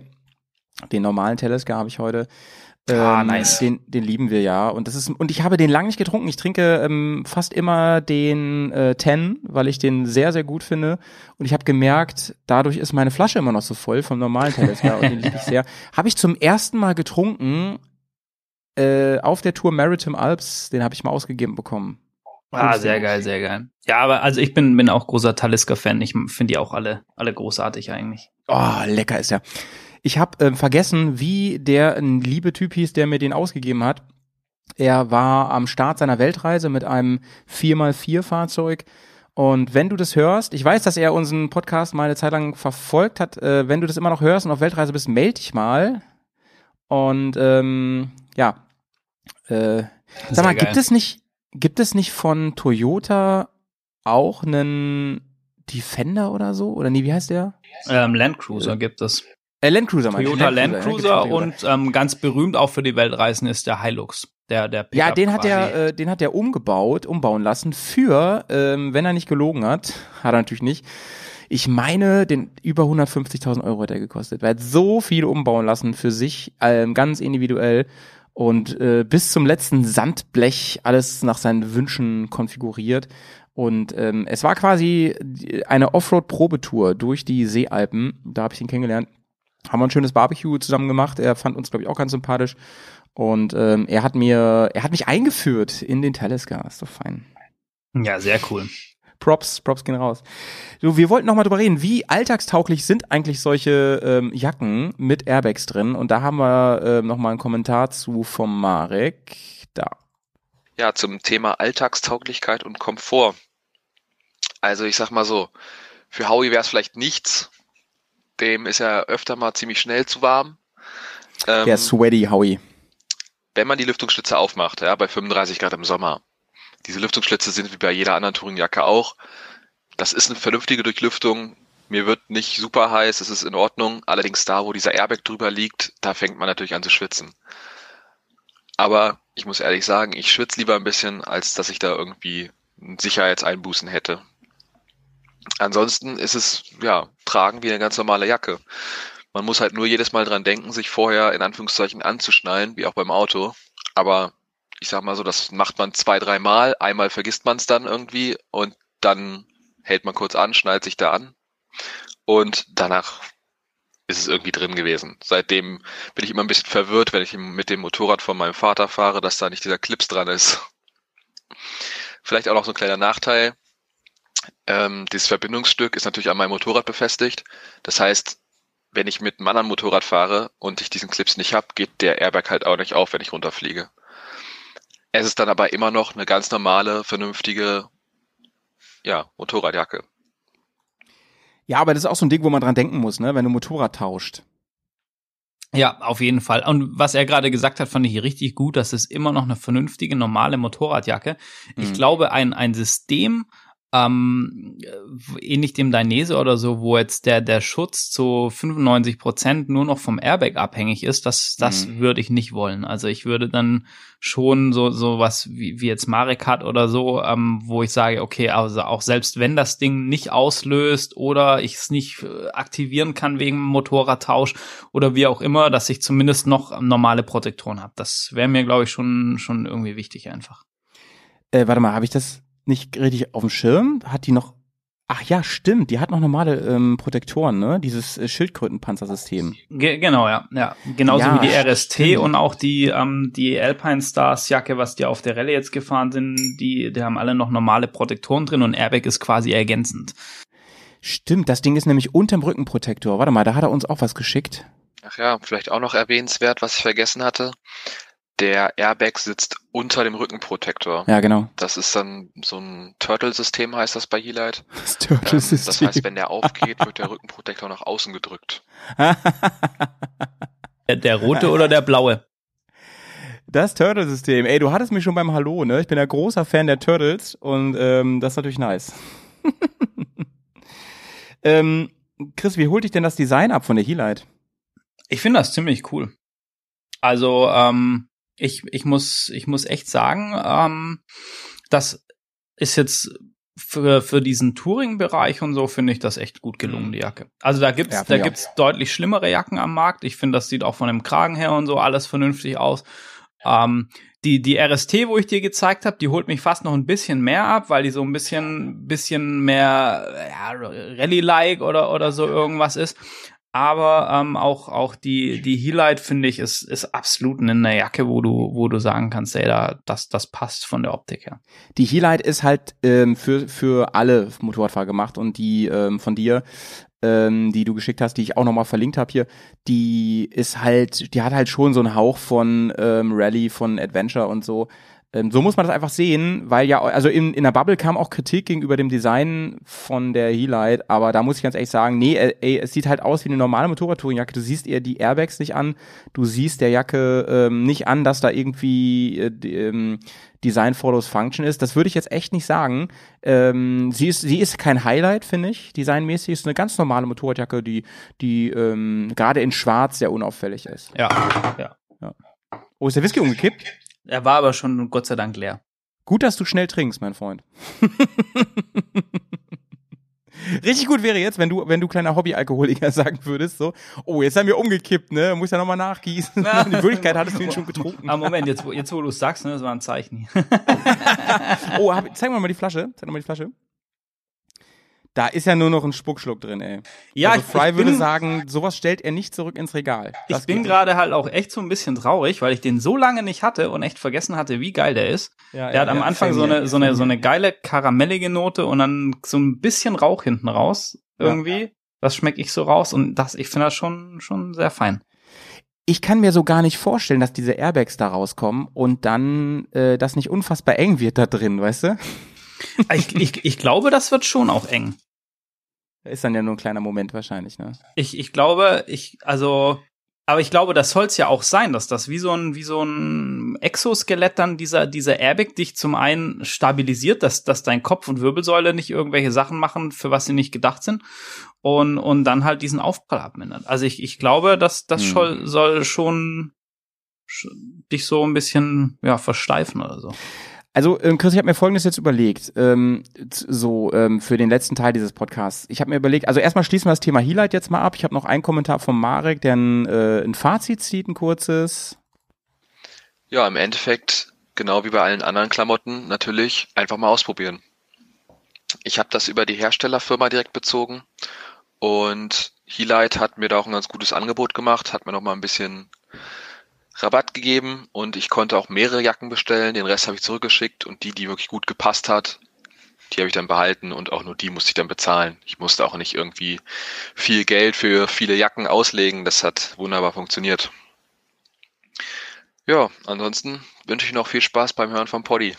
Den normalen Teleska habe ich heute. Ah, Ähm, nice. Den, den lieben wir ja. Und das ist und ich habe den lang nicht getrunken. Ich trinke ähm, fast immer den äh, Ten, weil ich den sehr sehr gut finde. Und ich habe gemerkt, dadurch ist meine Flasche immer noch so voll vom normalen Teleska und den liebe ich sehr. [laughs] Habe ich zum ersten Mal getrunken äh, auf der Tour Maritime Alps. Den habe ich mal ausgegeben bekommen. Ah, sehr geil, sehr geil. Ja, aber also ich bin, bin auch großer Talisker-Fan. Ich finde die auch alle, alle großartig eigentlich. Oh, lecker ist der. Ich habe ähm, vergessen, wie der ein liebe Typ hieß, der mir den ausgegeben hat. Er war am Start seiner Weltreise mit einem 4x4-Fahrzeug. Und wenn du das hörst, ich weiß, dass er unseren Podcast mal eine Zeit lang verfolgt hat, äh, wenn du das immer noch hörst und auf Weltreise bist, melde dich mal. Und ähm, ja, äh, sag mal, geil. gibt es nicht, gibt es nicht von Toyota auch einen Defender oder so? Oder nee, wie heißt der? Ähm, Land Cruiser gibt es. Äh, Land Cruiser ich. Toyota Land Cruiser Toyota. und ähm, ganz berühmt auch für die Weltreisen ist der Hilux. Der, der Pickup ja, den hat er, äh, den hat er umgebaut, umbauen lassen für, ähm, wenn er nicht gelogen hat, [laughs] hat er natürlich nicht. Ich meine, den über 150.000 Euro hat er gekostet. Er hat so viel umbauen lassen für sich, ähm, ganz individuell und äh, bis zum letzten Sandblech alles nach seinen Wünschen konfiguriert. Und ähm, es war quasi eine Offroad-Probetour durch die Seealpen. Da habe ich ihn kennengelernt. Haben wir ein schönes Barbecue zusammen gemacht. Er fand uns, glaube ich, auch ganz sympathisch. Und ähm, er hat mir, er hat mich eingeführt in den Teleska. Ist doch fein. Ja, sehr cool. Props, Props gehen raus. So, wir wollten noch mal drüber reden, wie alltagstauglich sind eigentlich solche ähm, Jacken mit Airbags drin? Und da haben wir ähm, noch mal einen Kommentar zu vom Marek. Da. Ja, zum Thema Alltagstauglichkeit und Komfort. Also ich sag mal so, für Howie wäre es vielleicht nichts. Dem ist ja öfter mal ziemlich schnell zu warm. Ähm, Der Sweaty Howie. wenn man die Lüftungsschlitze aufmacht, ja, bei 35 Grad im Sommer. Diese Lüftungsschlitze sind wie bei jeder anderen Tourenjacke auch das ist eine vernünftige Durchlüftung. Mir wird nicht super heiß, es ist in Ordnung. Allerdings da, wo dieser Airbag drüber liegt, da fängt man natürlich an zu schwitzen. Aber ich muss ehrlich sagen, ich schwitze lieber ein bisschen, als dass ich da irgendwie Sicherheitseinbußen hätte. Ansonsten ist es, ja, tragen wie eine ganz normale Jacke. Man muss halt nur jedes Mal dran denken, sich vorher in Anführungszeichen anzuschnallen, wie auch beim Auto. Aber ich sag mal so, das macht man zwei, drei Mal. Einmal vergisst man es dann irgendwie und dann hält man kurz an, schnallt sich da an und danach ist es irgendwie drin gewesen. Seitdem bin ich immer ein bisschen verwirrt, wenn ich mit dem Motorrad von meinem Vater fahre, dass da nicht dieser Clips dran ist. Vielleicht auch noch so ein kleiner Nachteil. Ähm, dieses Verbindungsstück ist natürlich an meinem Motorrad befestigt. Das heißt, wenn ich mit einem anderen Motorrad fahre und ich diesen Clips nicht habe, geht der Airbag halt auch nicht auf, wenn ich runterfliege. Es ist dann aber immer noch eine ganz normale, vernünftige, ja, Motorradjacke. Ja, aber das ist auch so ein Ding, wo man dran denken muss, ne, wenn du Motorrad tauscht. Ja, auf jeden Fall. Und was er gerade gesagt hat, fand ich richtig gut. Das ist immer noch eine vernünftige, normale Motorradjacke. Ich Mhm. glaube, ein, ein System, ähm, ähnlich dem Dainese oder so, wo jetzt der, der Schutz zu 95 Prozent nur noch vom Airbag abhängig ist, das, das Mhm. würde ich nicht wollen. Also ich würde dann schon so, so was wie, wie jetzt Marek hat oder so, ähm, wo ich sage, okay, also auch selbst wenn das Ding nicht auslöst oder ich es nicht äh, aktivieren kann wegen Motorradtausch oder wie auch immer, dass ich zumindest noch normale Protektoren habe. Das wäre mir, glaube ich, schon, schon irgendwie wichtig einfach. Äh, warte mal, habe ich das nicht richtig auf dem Schirm? Hat die noch. Ach ja, stimmt, die hat noch normale ähm, Protektoren, ne? Dieses äh, Schildkrötenpanzersystem. Ge genau, ja. ja. Genauso Ja, wie die RST stimmt. und auch die, ähm, die Alpine Stars Jacke, was die auf der Rallye jetzt gefahren sind, die, die haben alle noch normale Protektoren drin und Airbag ist quasi ergänzend. Stimmt, das Ding ist nämlich unterm Rückenprotektor. Warte mal, da hat er uns auch was geschickt. Ach ja, vielleicht auch noch erwähnenswert, was ich vergessen hatte. Der Airbag sitzt unter dem Rückenprotektor. Ja, genau. Das ist dann so ein Turtle-System, heißt das bei Helite. Das [laughs] Ähm, das Turtle-System. heißt, wenn der aufgeht, wird der Rückenprotektor nach außen gedrückt. [laughs] Der, der rote oder der blaue? Das Turtle-System. Ey, du hattest mich schon beim Hallo, ne? Ich bin ja großer Fan der Turtles und ähm, das ist natürlich nice. [laughs] ähm, Chris, wie holt dich denn das Design ab von der Helite? Ich finde das ziemlich cool. Also, ähm, ich, ich muss, ich muss echt sagen, ähm, das ist jetzt für, für diesen Touring-Bereich und so finde ich das echt gut gelungen, die Jacke. Also da gibt's, Ja, da auch. gibt's deutlich schlimmere Jacken am Markt. Ich finde, das sieht auch von dem Kragen her und so alles vernünftig aus. Ähm, die, die RST, wo ich dir gezeigt habe, die holt mich fast noch ein bisschen mehr ab, weil die so ein bisschen, bisschen mehr ja, Rallye-like oder, oder so irgendwas ist. Aber ähm, auch, auch die, die Helite, finde ich, ist, ist absolut eine Jacke, wo du, wo du sagen kannst, ey, da, das, das passt von der Optik her. Die Helite ist halt ähm, für, für alle Motorradfahrer gemacht und die ähm, von dir, ähm, die du geschickt hast, die ich auch nochmal verlinkt habe hier, die ist halt, die hat halt schon so einen Hauch von ähm, Rallye, von Adventure und so. Ähm, so muss man das einfach sehen, weil ja, also in, in der Bubble kam auch Kritik gegenüber dem Design von der Helite, aber da muss ich ganz ehrlich sagen, nee, äh, ey, es sieht halt aus wie eine normale Motorradtouringjacke. Du siehst ihr die Airbags nicht an, du siehst der Jacke ähm, nicht an, dass da irgendwie äh, die, ähm, Design follows Function ist. Das würde ich jetzt echt nicht sagen. Ähm, sie ist, sie ist kein Highlight, finde ich. Designmäßig ist eine ganz normale Motorradjacke, die, die ähm, gerade in Schwarz sehr unauffällig ist. Ja, ja. Oh, ist der Whisky umgekippt? Er war aber schon Gott sei Dank leer. Gut, dass du schnell trinkst, mein Freund. [laughs] Richtig gut wäre jetzt, wenn du, wenn du kleiner Hobbyalkoholiker [laughs] sagen würdest, so, oh, jetzt haben wir umgekippt, ne? Muss ja nochmal nachgießen. [laughs] Die Wirklichkeit hattest du ihn schon getrunken. Ah, Moment, jetzt, wo- jetzt wo du es sagst, ne, das war ein Zeichen. Oh, hab, zeig mal mal die Flasche. Zeig mal die Flasche. Da ist ja nur noch ein Spuckschluck drin, ey. Ja, also ich- Fry ich würde bin- sagen, sowas stellt er nicht zurück ins Regal. Ich Das bin geht gerade halt auch echt so ein bisschen traurig, weil ich den so lange nicht hatte und echt vergessen hatte, wie geil der ist. Ja, Der ja, hat am ja, Anfang so eine, so eine, so eine geile karamellige Note und dann so ein bisschen Rauch hinten raus irgendwie. Das schmecke ich so raus und das, ich finde das schon, schon sehr fein. Ich kann mir so gar nicht vorstellen, dass diese Airbags da rauskommen und dann äh, das nicht unfassbar eng wird da drin, weißt du? Ich, ich, ich glaube, das wird schon auch eng. Ist dann ja nur ein kleiner Moment wahrscheinlich, ne? Ich, ich glaube, ich, also, Aber ich glaube, das soll es ja auch sein, dass das wie so ein, wie so ein Exoskelett dann dieser, dieser Airbag dich zum einen stabilisiert, dass, dass dein Kopf und Wirbelsäule nicht irgendwelche Sachen machen, für was sie nicht gedacht sind. Und, und dann halt diesen Aufprall abmindert. Also ich, ich glaube, dass das Hm. soll, soll schon sch- dich so ein bisschen, ja, versteifen oder so. Also, ähm, Chris, ich habe mir Folgendes jetzt überlegt, ähm, so ähm, für den letzten Teil dieses Podcasts. Ich habe mir überlegt, also erstmal schließen wir das Thema Heelite jetzt mal ab. Ich habe noch einen Kommentar von Marek, der ein, äh, ein Fazit zieht, ein kurzes. Ja, im Endeffekt, genau wie bei allen anderen Klamotten, natürlich einfach mal ausprobieren. Ich habe das über die Herstellerfirma direkt bezogen und Heelite hat mir da auch ein ganz gutes Angebot gemacht, hat mir noch mal ein bisschen Rabatt gegeben und ich konnte auch mehrere Jacken bestellen. Den Rest habe ich zurückgeschickt und die, die wirklich gut gepasst hat, die habe ich dann behalten und auch nur die musste ich dann bezahlen. Ich musste auch nicht irgendwie viel Geld für viele Jacken auslegen. Das hat wunderbar funktioniert. Ja, ansonsten wünsche ich noch viel Spaß beim Hören vom Poddy.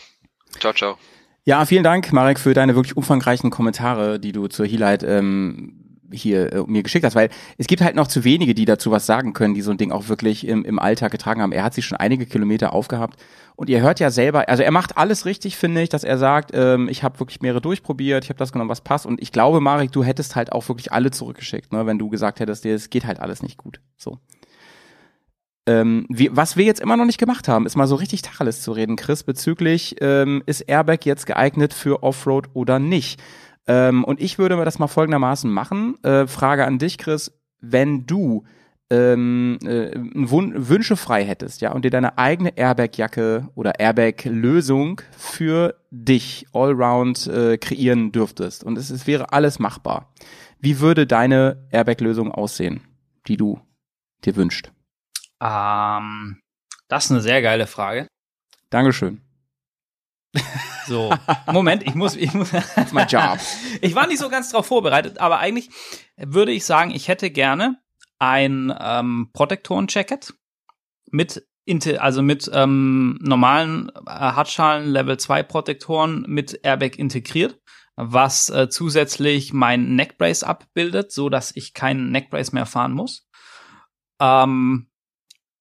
Ciao, ciao. Ja, vielen Dank, Marek, für deine wirklich umfangreichen Kommentare, die du zur Heelite ähm, hier äh, mir geschickt hast, weil es gibt halt noch zu wenige, die dazu was sagen können, die so ein Ding auch wirklich im, im Alltag getragen haben. Er hat sich schon einige Kilometer aufgehabt und ihr hört ja selber, also er macht alles richtig, finde ich, dass er sagt, ähm, ich habe wirklich mehrere durchprobiert, ich habe das genommen, was passt und ich glaube, Marek, du hättest halt auch wirklich alle zurückgeschickt, ne, wenn du gesagt hättest, es geht halt alles nicht gut. So. Ähm, wir, was wir jetzt immer noch nicht gemacht haben, ist mal so richtig Tacheles zu reden, Chris, bezüglich, ähm, ist Airbag jetzt geeignet für Offroad oder nicht? Ähm, und ich würde das mal folgendermaßen machen. Äh, Frage an dich, Chris, wenn du ähm, äh, Wünsche frei hättest, ja, und dir deine eigene Airbag-Jacke oder Airbag-Lösung für dich allround äh, kreieren dürftest und es, es wäre alles machbar. Wie würde deine Airbag-Lösung aussehen, die du dir wünscht? Ähm, das ist eine sehr geile Frage. Dankeschön. So, [laughs] Moment, ich muss, ich muss. [laughs] That's my job. [laughs] ich war nicht so ganz drauf vorbereitet, aber eigentlich würde ich sagen, ich hätte gerne ein ähm, Protektoren-Jacket mit also mit ähm, normalen äh, Hartschalen Level 2 Protektoren mit Airbag integriert, was äh, zusätzlich mein Neckbrace abbildet, so dass ich keinen Neckbrace mehr fahren muss. Ähm,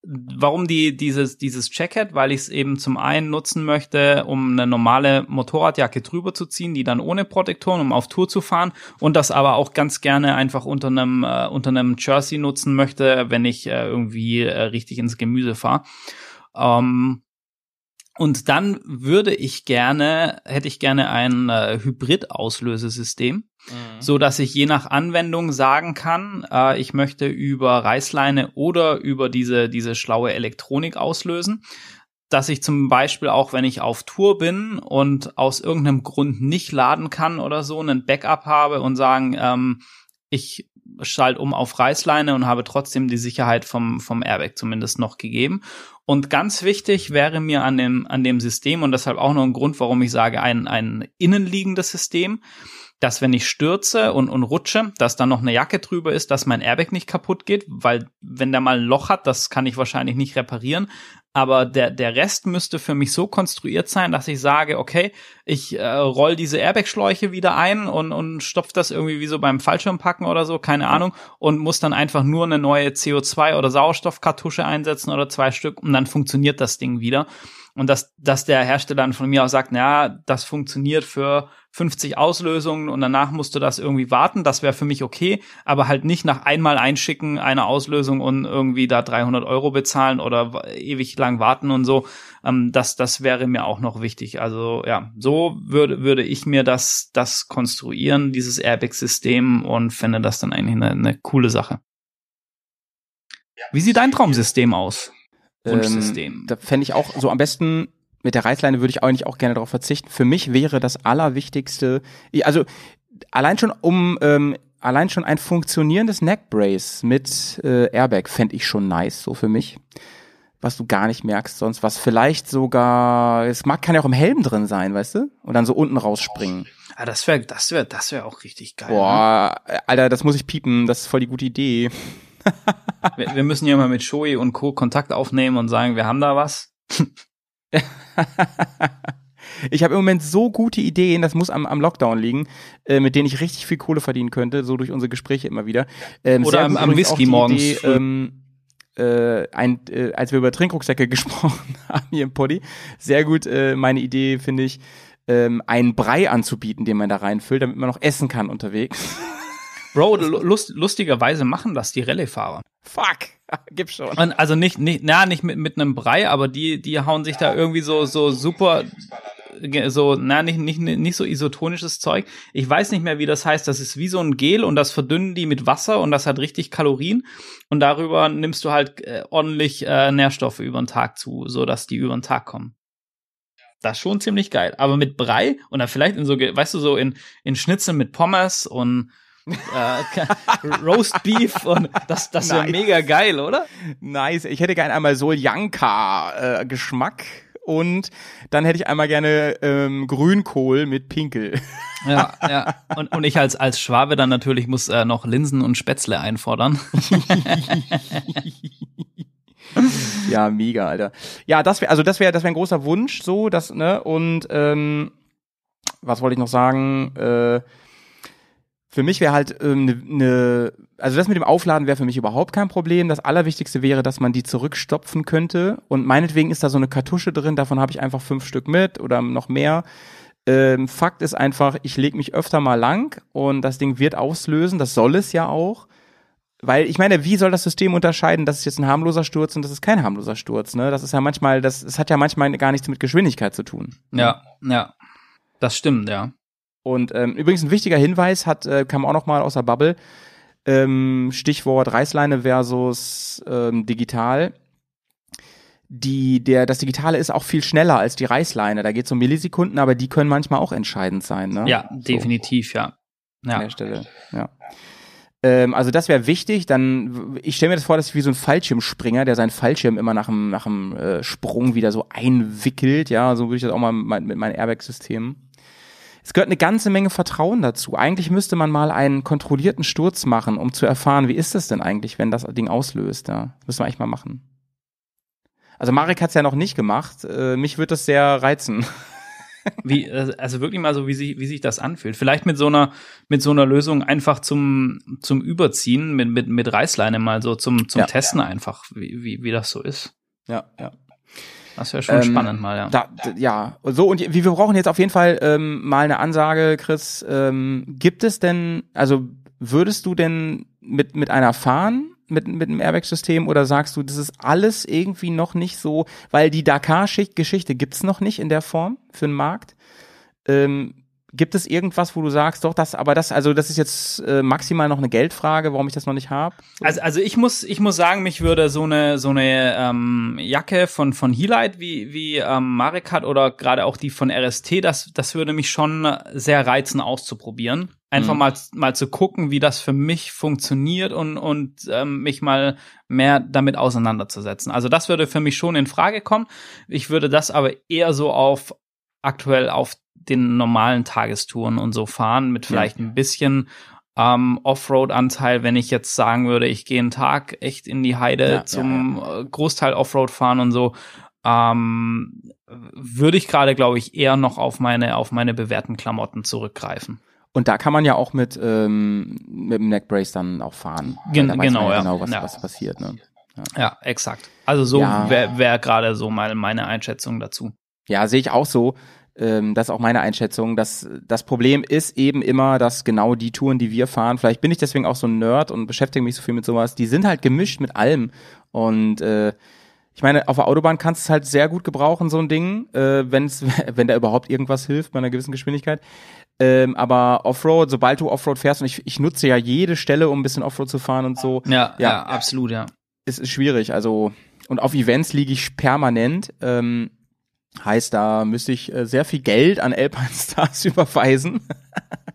warum die dieses dieses Jacket? Weil ich es eben zum einen nutzen möchte, um eine normale Motorradjacke drüber zu ziehen, die dann ohne Protektoren, um auf Tour zu fahren und das aber auch ganz gerne einfach unter einem äh, unter einem Jersey nutzen möchte, wenn ich äh, irgendwie äh, richtig ins Gemüse fahre. Ähm, und dann würde ich gerne, hätte ich gerne ein äh, Hybrid-Auslösesystem, so dass ich je nach Anwendung sagen kann, äh, ich möchte über Reißleine oder über diese, diese schlaue Elektronik auslösen. Dass ich zum Beispiel auch, wenn ich auf Tour bin und aus irgendeinem Grund nicht laden kann oder so, einen Backup habe und sagen, ähm, ich schalte um auf Reißleine und habe trotzdem die Sicherheit vom, vom Airbag zumindest noch gegeben. Und ganz wichtig wäre mir an dem, an dem System und deshalb auch noch ein Grund, warum ich sage, ein, ein innenliegendes System, dass wenn ich stürze und, und rutsche, dass da noch eine Jacke drüber ist, dass mein Airbag nicht kaputt geht, weil wenn der mal ein Loch hat, das kann ich wahrscheinlich nicht reparieren. Aber der, der Rest müsste für mich so konstruiert sein, dass ich sage, okay, ich äh, roll diese Airbag-Schläuche wieder ein und, und stopf das irgendwie wie so beim Fallschirmpacken oder so, keine Ahnung, und muss dann einfach nur eine neue CO2- oder Sauerstoffkartusche einsetzen oder zwei Stück und dann funktioniert das Ding wieder. Und dass, dass der Hersteller dann von mir aus sagt, na, das funktioniert für 50 Auslösungen und danach musst du das irgendwie warten, das wäre für mich okay, aber halt nicht nach einmal einschicken eine Auslösung und irgendwie da 300 Euro bezahlen oder ewig lang warten und so. Ähm, das, das wäre mir auch noch wichtig. Also ja, so würde, würde ich mir das, das konstruieren, dieses Airbag-System und finde das dann eigentlich eine, eine coole Sache. Wie sieht dein Traumsystem aus? Wunschsystem. Ähm, da fände ich auch so am besten mit der Reißleine würde ich eigentlich auch gerne darauf verzichten. Für mich wäre das Allerwichtigste, ich- also allein schon um ähm, allein schon ein funktionierendes Neckbrace mit äh, Airbag fände ich schon nice, so für mich. Was du gar nicht merkst sonst, was vielleicht sogar, es mag, kann ja auch im Helm drin sein, weißt du? Und dann so unten rausspringen. Ah, das wäre, das wäre, das wäre auch richtig geil. Ne? Boah, Alter, das muss ich piepen, das ist voll die gute Idee. [laughs] Wir, wir müssen ja mal mit Shoei und Co. Kontakt aufnehmen und sagen, wir haben da was. [laughs] Ich habe im Moment so gute Ideen, das muss am, am Lockdown liegen, äh, mit denen ich richtig viel Kohle verdienen könnte, so durch unsere Gespräche immer wieder. Ähm, Oder am- am Whisky morgens Idee, ähm, äh, ein, äh, als wir über Trinkrucksäcke [laughs] gesprochen haben hier im Poddy, sehr gut äh, meine Idee, finde ich, ähm, einen Brei anzubieten, den man da reinfüllt, damit man noch essen kann unterwegs. Bro, lu- lust, lustigerweise machen das die Rallye-Fahrer. Fuck, [laughs] gib schon. Und Also nicht, nicht, na, nicht mit, mit einem Brei, aber die, die hauen sich da irgendwie so, so super, so, na, nicht, nicht, nicht so isotonisches Zeug. Ich weiß nicht mehr, wie das heißt. Das ist wie so ein Gel und das verdünnen die mit Wasser und das hat richtig Kalorien. Und darüber nimmst du halt äh, ordentlich äh, Nährstoffe über den Tag zu, so dass die über den Tag kommen. Das ist schon ziemlich geil. Aber mit Brei und dann vielleicht in so, weißt du, so in, in Schnitzel mit Pommes und [laughs] Roast Beef und das, das wäre Nice. mega geil, oder? Nice. Ich hätte gerne einmal Soljanka äh, Geschmack und dann hätte ich einmal gerne ähm, Grünkohl mit Pinkel. [laughs] Ja, ja. Und, und ich als, als Schwabe dann natürlich muss äh, noch Linsen und Spätzle einfordern. [laughs] ja, mega, Alter. Ja, das wäre also das wäre das wäre ein großer Wunsch so, das ne und ähm, was wollte ich noch sagen? Äh, für mich wäre halt ähm, ne, ne, also das mit dem Aufladen wäre für mich überhaupt kein Problem. Das Allerwichtigste wäre, dass man die zurückstopfen könnte. Und meinetwegen ist da so eine Kartusche drin, davon habe ich einfach fünf Stück mit oder noch mehr. Ähm, Fakt ist einfach, ich lege mich öfter mal lang und das Ding wird auslösen, das soll es ja auch. Weil ich meine, wie soll das System unterscheiden, das ist jetzt ein harmloser Sturz und das ist kein harmloser Sturz, ne? Das ist ja manchmal, das, das hat ja manchmal gar nichts mit Geschwindigkeit zu tun. Ja, ja. Das stimmt, ja. Und ähm, übrigens ein wichtiger Hinweis hat, äh, kam auch noch mal aus der Bubble, ähm, Stichwort Reißleine versus ähm, digital. Die, der, das Digitale ist auch viel schneller als die Reißleine. Da geht es um Millisekunden, aber die können manchmal auch entscheidend sein. Ne? Ja, So, definitiv, ja. an Ja. der Stelle. Ja. Ähm, also das wäre wichtig. Dann, ich stelle mir das vor, dass ich wie so ein Fallschirmspringer, der seinen Fallschirm immer nach dem, nach dem äh, Sprung wieder so einwickelt. Ja, so würde ich das auch mal mit, mit meinen Airbag-Systemen. Es gehört eine ganze Menge Vertrauen dazu. Eigentlich müsste man mal einen kontrollierten Sturz machen, um zu erfahren, wie ist das denn eigentlich, wenn das Ding auslöst. Ja, das müssen wir eigentlich mal machen. Also Marek hat's ja noch nicht gemacht. Äh, mich wird das sehr reizen. [laughs] Wie, äh, also wirklich mal so, wie sich, wie sich das anfühlt. Vielleicht mit so einer, mit so einer Lösung einfach zum, zum Überziehen, mit, mit, mit Reißleine mal so zum, zum Ja. Testen einfach, wie, wie, wie das so ist. Ja, ja. Das wäre schon Ähm, spannend mal, ja. Da, ja, so und wir wir brauchen jetzt auf jeden Fall ähm, mal eine Ansage, Chris. Ähm, gibt es denn, also würdest du denn mit mit einer fahren mit mit einem Airbag-System oder sagst du, das ist alles irgendwie noch nicht so, weil die Dakar-Geschichte gibt's noch nicht in der Form für den Markt. Ähm, gibt es irgendwas, wo du sagst, doch das, aber das, also das ist jetzt äh, maximal noch eine Geldfrage, warum ich das noch nicht habe? Also, also ich muss, ich muss sagen, mich würde so eine so eine ähm, Jacke von von Helite wie wie ähm, Marek hat oder gerade auch die von RST, das das würde mich schon sehr reizen auszuprobieren. Einfach Mhm. mal mal zu gucken, wie das für mich funktioniert und und ähm, mich mal mehr damit auseinanderzusetzen. Also das würde für mich schon in Frage kommen. Ich würde das aber eher so auf aktuell auf den normalen Tagestouren und so fahren mit vielleicht ein bisschen ähm, Offroad-Anteil, wenn ich jetzt sagen würde, ich gehe einen Tag echt in die Heide Ja, zum äh, Großteil Offroad fahren und so, ähm, würde ich gerade, glaube ich, eher noch auf meine auf meine bewährten Klamotten zurückgreifen. Und da kann man ja auch mit, ähm, mit dem Neckbrace dann auch fahren. Gen- genau, man ja. genau, was, Ja. was passiert. Ne? Ja, exakt. Also so Ja. wäre wär gerade so mal meine Einschätzung dazu. Ja, sehe ich auch so. Ähm, das ist auch meine Einschätzung. Das, das Problem ist eben immer, dass genau die Touren, die wir fahren, vielleicht bin ich deswegen auch so ein Nerd und beschäftige mich so viel mit sowas, die sind halt gemischt mit allem. Und äh, ich meine, auf der Autobahn kannst du es halt sehr gut gebrauchen, so ein Ding, äh, wenn's, [laughs] wenn da überhaupt irgendwas hilft bei einer gewissen Geschwindigkeit. Ähm, aber Offroad, sobald du Offroad fährst, und ich, ich nutze ja jede Stelle, um ein bisschen Offroad zu fahren und so, Ja, ja, Ja. absolut, ja. es ist schwierig. Also, und auf Events liege ich permanent. Ähm, heißt, da müsste ich äh, sehr viel Geld an Alpine [laughs] Stars überweisen.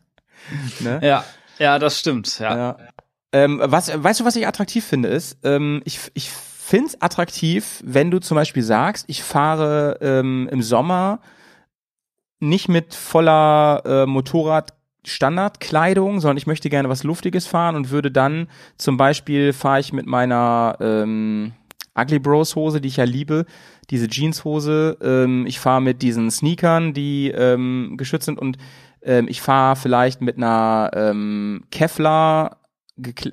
[laughs] ne? Ja, ja, das stimmt, ja. Ja. Ähm, was, weißt du, was ich attraktiv finde, ist, ähm, ich, ich finde es attraktiv, wenn du zum Beispiel sagst, ich fahre ähm, im Sommer nicht mit voller äh, Motorrad Standardkleidung, sondern ich möchte gerne was Luftiges fahren und würde dann zum Beispiel fahre ich mit meiner ähm, Ugly Bros Hose, die ich ja liebe, diese Jeanshose. Ähm, ich fahre mit diesen Sneakern, die ähm, geschützt sind und ähm, ich fahre vielleicht mit einer ähm, Kevlar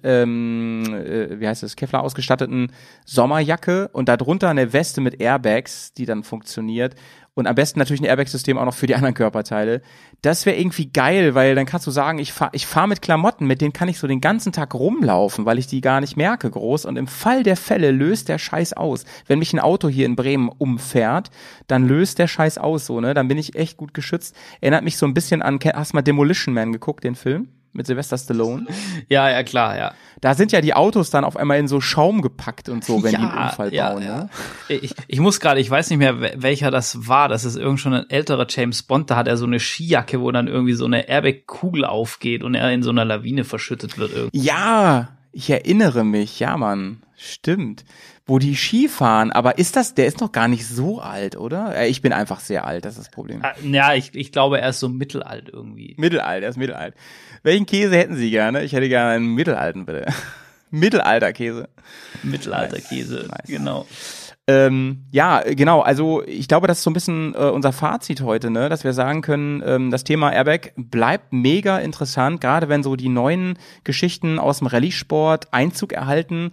ähm, äh, wie heißt das, Kevlar ausgestatteten Sommerjacke und darunter eine Weste mit Airbags, die dann funktioniert. Und am besten natürlich ein Airbag-System auch noch für die anderen Körperteile. Das wäre irgendwie geil, weil dann kannst du sagen, ich fahre ich fahr mit Klamotten, mit denen kann ich so den ganzen Tag rumlaufen, weil ich die gar nicht merke groß. Und im Fall der Fälle löst der Scheiß aus. Wenn mich ein Auto hier in Bremen umfährt, dann löst der Scheiß aus so, ne? Dann bin ich echt gut geschützt. Erinnert mich so ein bisschen an, hast du mal Demolition Man geguckt, den Film? Mit Sylvester Stallone. Ja, ja, klar, ja. Da sind ja die Autos dann auf einmal in so Schaum gepackt und so, wenn die einen Ja, Unfall ja, bauen. ja. Ne? Ich, ich muss gerade, ich weiß nicht mehr, wel- welcher das war. Das ist irgend schon ein älterer James Bond. Da hat er so eine Skijacke, wo dann irgendwie so eine Airbag-Kugel aufgeht und er in so einer Lawine verschüttet wird. Irgendwie. Ja, ich erinnere mich, ja, Mann. Stimmt. Wo die Ski fahren, aber ist das, der ist doch gar nicht so alt, oder? Äh, Ich bin einfach sehr alt, das ist das Problem. Ah, Ja, ich, ich glaube, er ist so mittelalt irgendwie. Mittelalt, er ist mittelalt. Welchen Käse hätten Sie gerne? Ich hätte gerne einen mittelalten, bitte. [laughs] Mittelalterkäse. Mittelalterkäse, Nice. genau. Ähm, ja, genau. Also ich glaube, das ist so ein bisschen äh, unser Fazit heute, ne, dass wir sagen können, ähm, das Thema Airbag bleibt mega interessant, gerade wenn so die neuen Geschichten aus dem Rallye-Sport Einzug erhalten.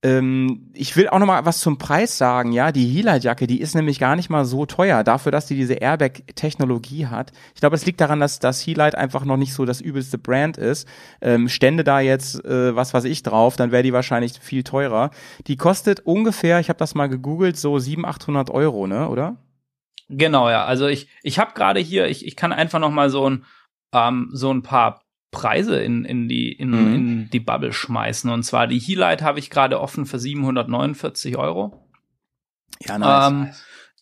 Ähm, ich will auch noch mal was zum Preis sagen. Ja, die Heelite-Jacke, die ist nämlich gar nicht mal so teuer dafür, dass die diese Airbag-Technologie hat. Ich glaube, es liegt daran, dass das Heelite einfach noch nicht so das übelste Brand ist. Ähm, stände da jetzt äh, was weiß ich drauf, dann wäre die wahrscheinlich viel teurer. Die kostet ungefähr, ich habe das mal gegoogelt, so 700, 800 Euro, ne, oder? Genau, ja. Also ich, ich habe gerade hier, ich, ich kann einfach noch mal so ein, ähm, so ein paar Preise in, in, die, in, Mhm. in die Bubble schmeißen. Und zwar die Heelite habe ich gerade offen für 749 Euro. Ja, Ähm,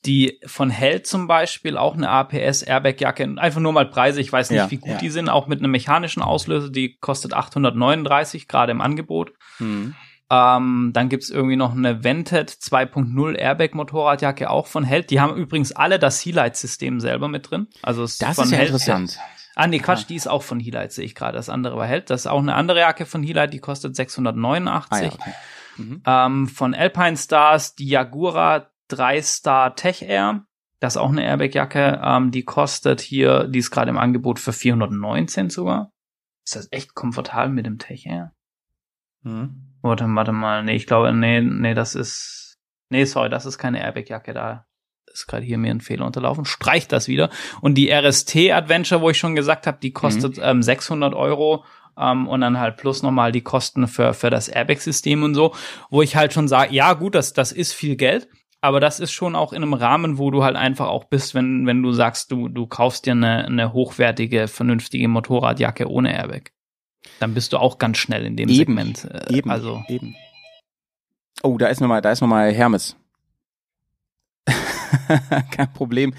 die von Held zum Beispiel, auch eine APS Airbag-Jacke, einfach nur mal Preise, ich weiß nicht, Ja, wie gut ja. die sind, auch mit einem mechanischen Auslöser, die kostet 839, gerade im Angebot. hm. Ähm, dann gibt's irgendwie noch eine Vented 2.0 Airbag-Motorradjacke, auch von Held. Die haben übrigens alle das Heelite-System selber mit drin. Also Das ist ja Held- interessant. Ah, nee, Quatsch, die ist auch von Heelite, sehe ich gerade. Das andere war Held. Das ist auch eine andere Jacke von Heelite, die kostet 689. Ah, ja, okay. Mhm. ähm, von Alpine Stars die Jagura 3 Star Tech Air. Das ist auch eine Airbag-Jacke. Ähm, die kostet hier, die ist gerade im Angebot für 419 sogar. Ist das echt komfortabel mit dem Tech Air? Mhm. Warte, warte mal. Nee, ich glaube, nee, nee, das ist. Nee, sorry, das ist keine Airbag-Jacke da. Ist gerade hier mir ein Fehler unterlaufen. Streicht das wieder. Und die RST Adventure, wo ich schon gesagt habe, die kostet ähm, 600 Euro. Ähm, und dann halt plus nochmal die Kosten für, für das Airbag-System und so. Wo ich halt schon sage, ja gut, das, das ist viel Geld. Aber das ist schon auch in einem Rahmen, wo du halt einfach auch bist, wenn, wenn du sagst, du, du kaufst dir eine, eine hochwertige, vernünftige Motorradjacke ohne Airbag. Dann bist du auch ganz schnell in dem Eben, Segment. Äh, Eben, Also, eben. Oh, da ist nochmal, da ist noch mal Hermes. [laughs] Kein Problem.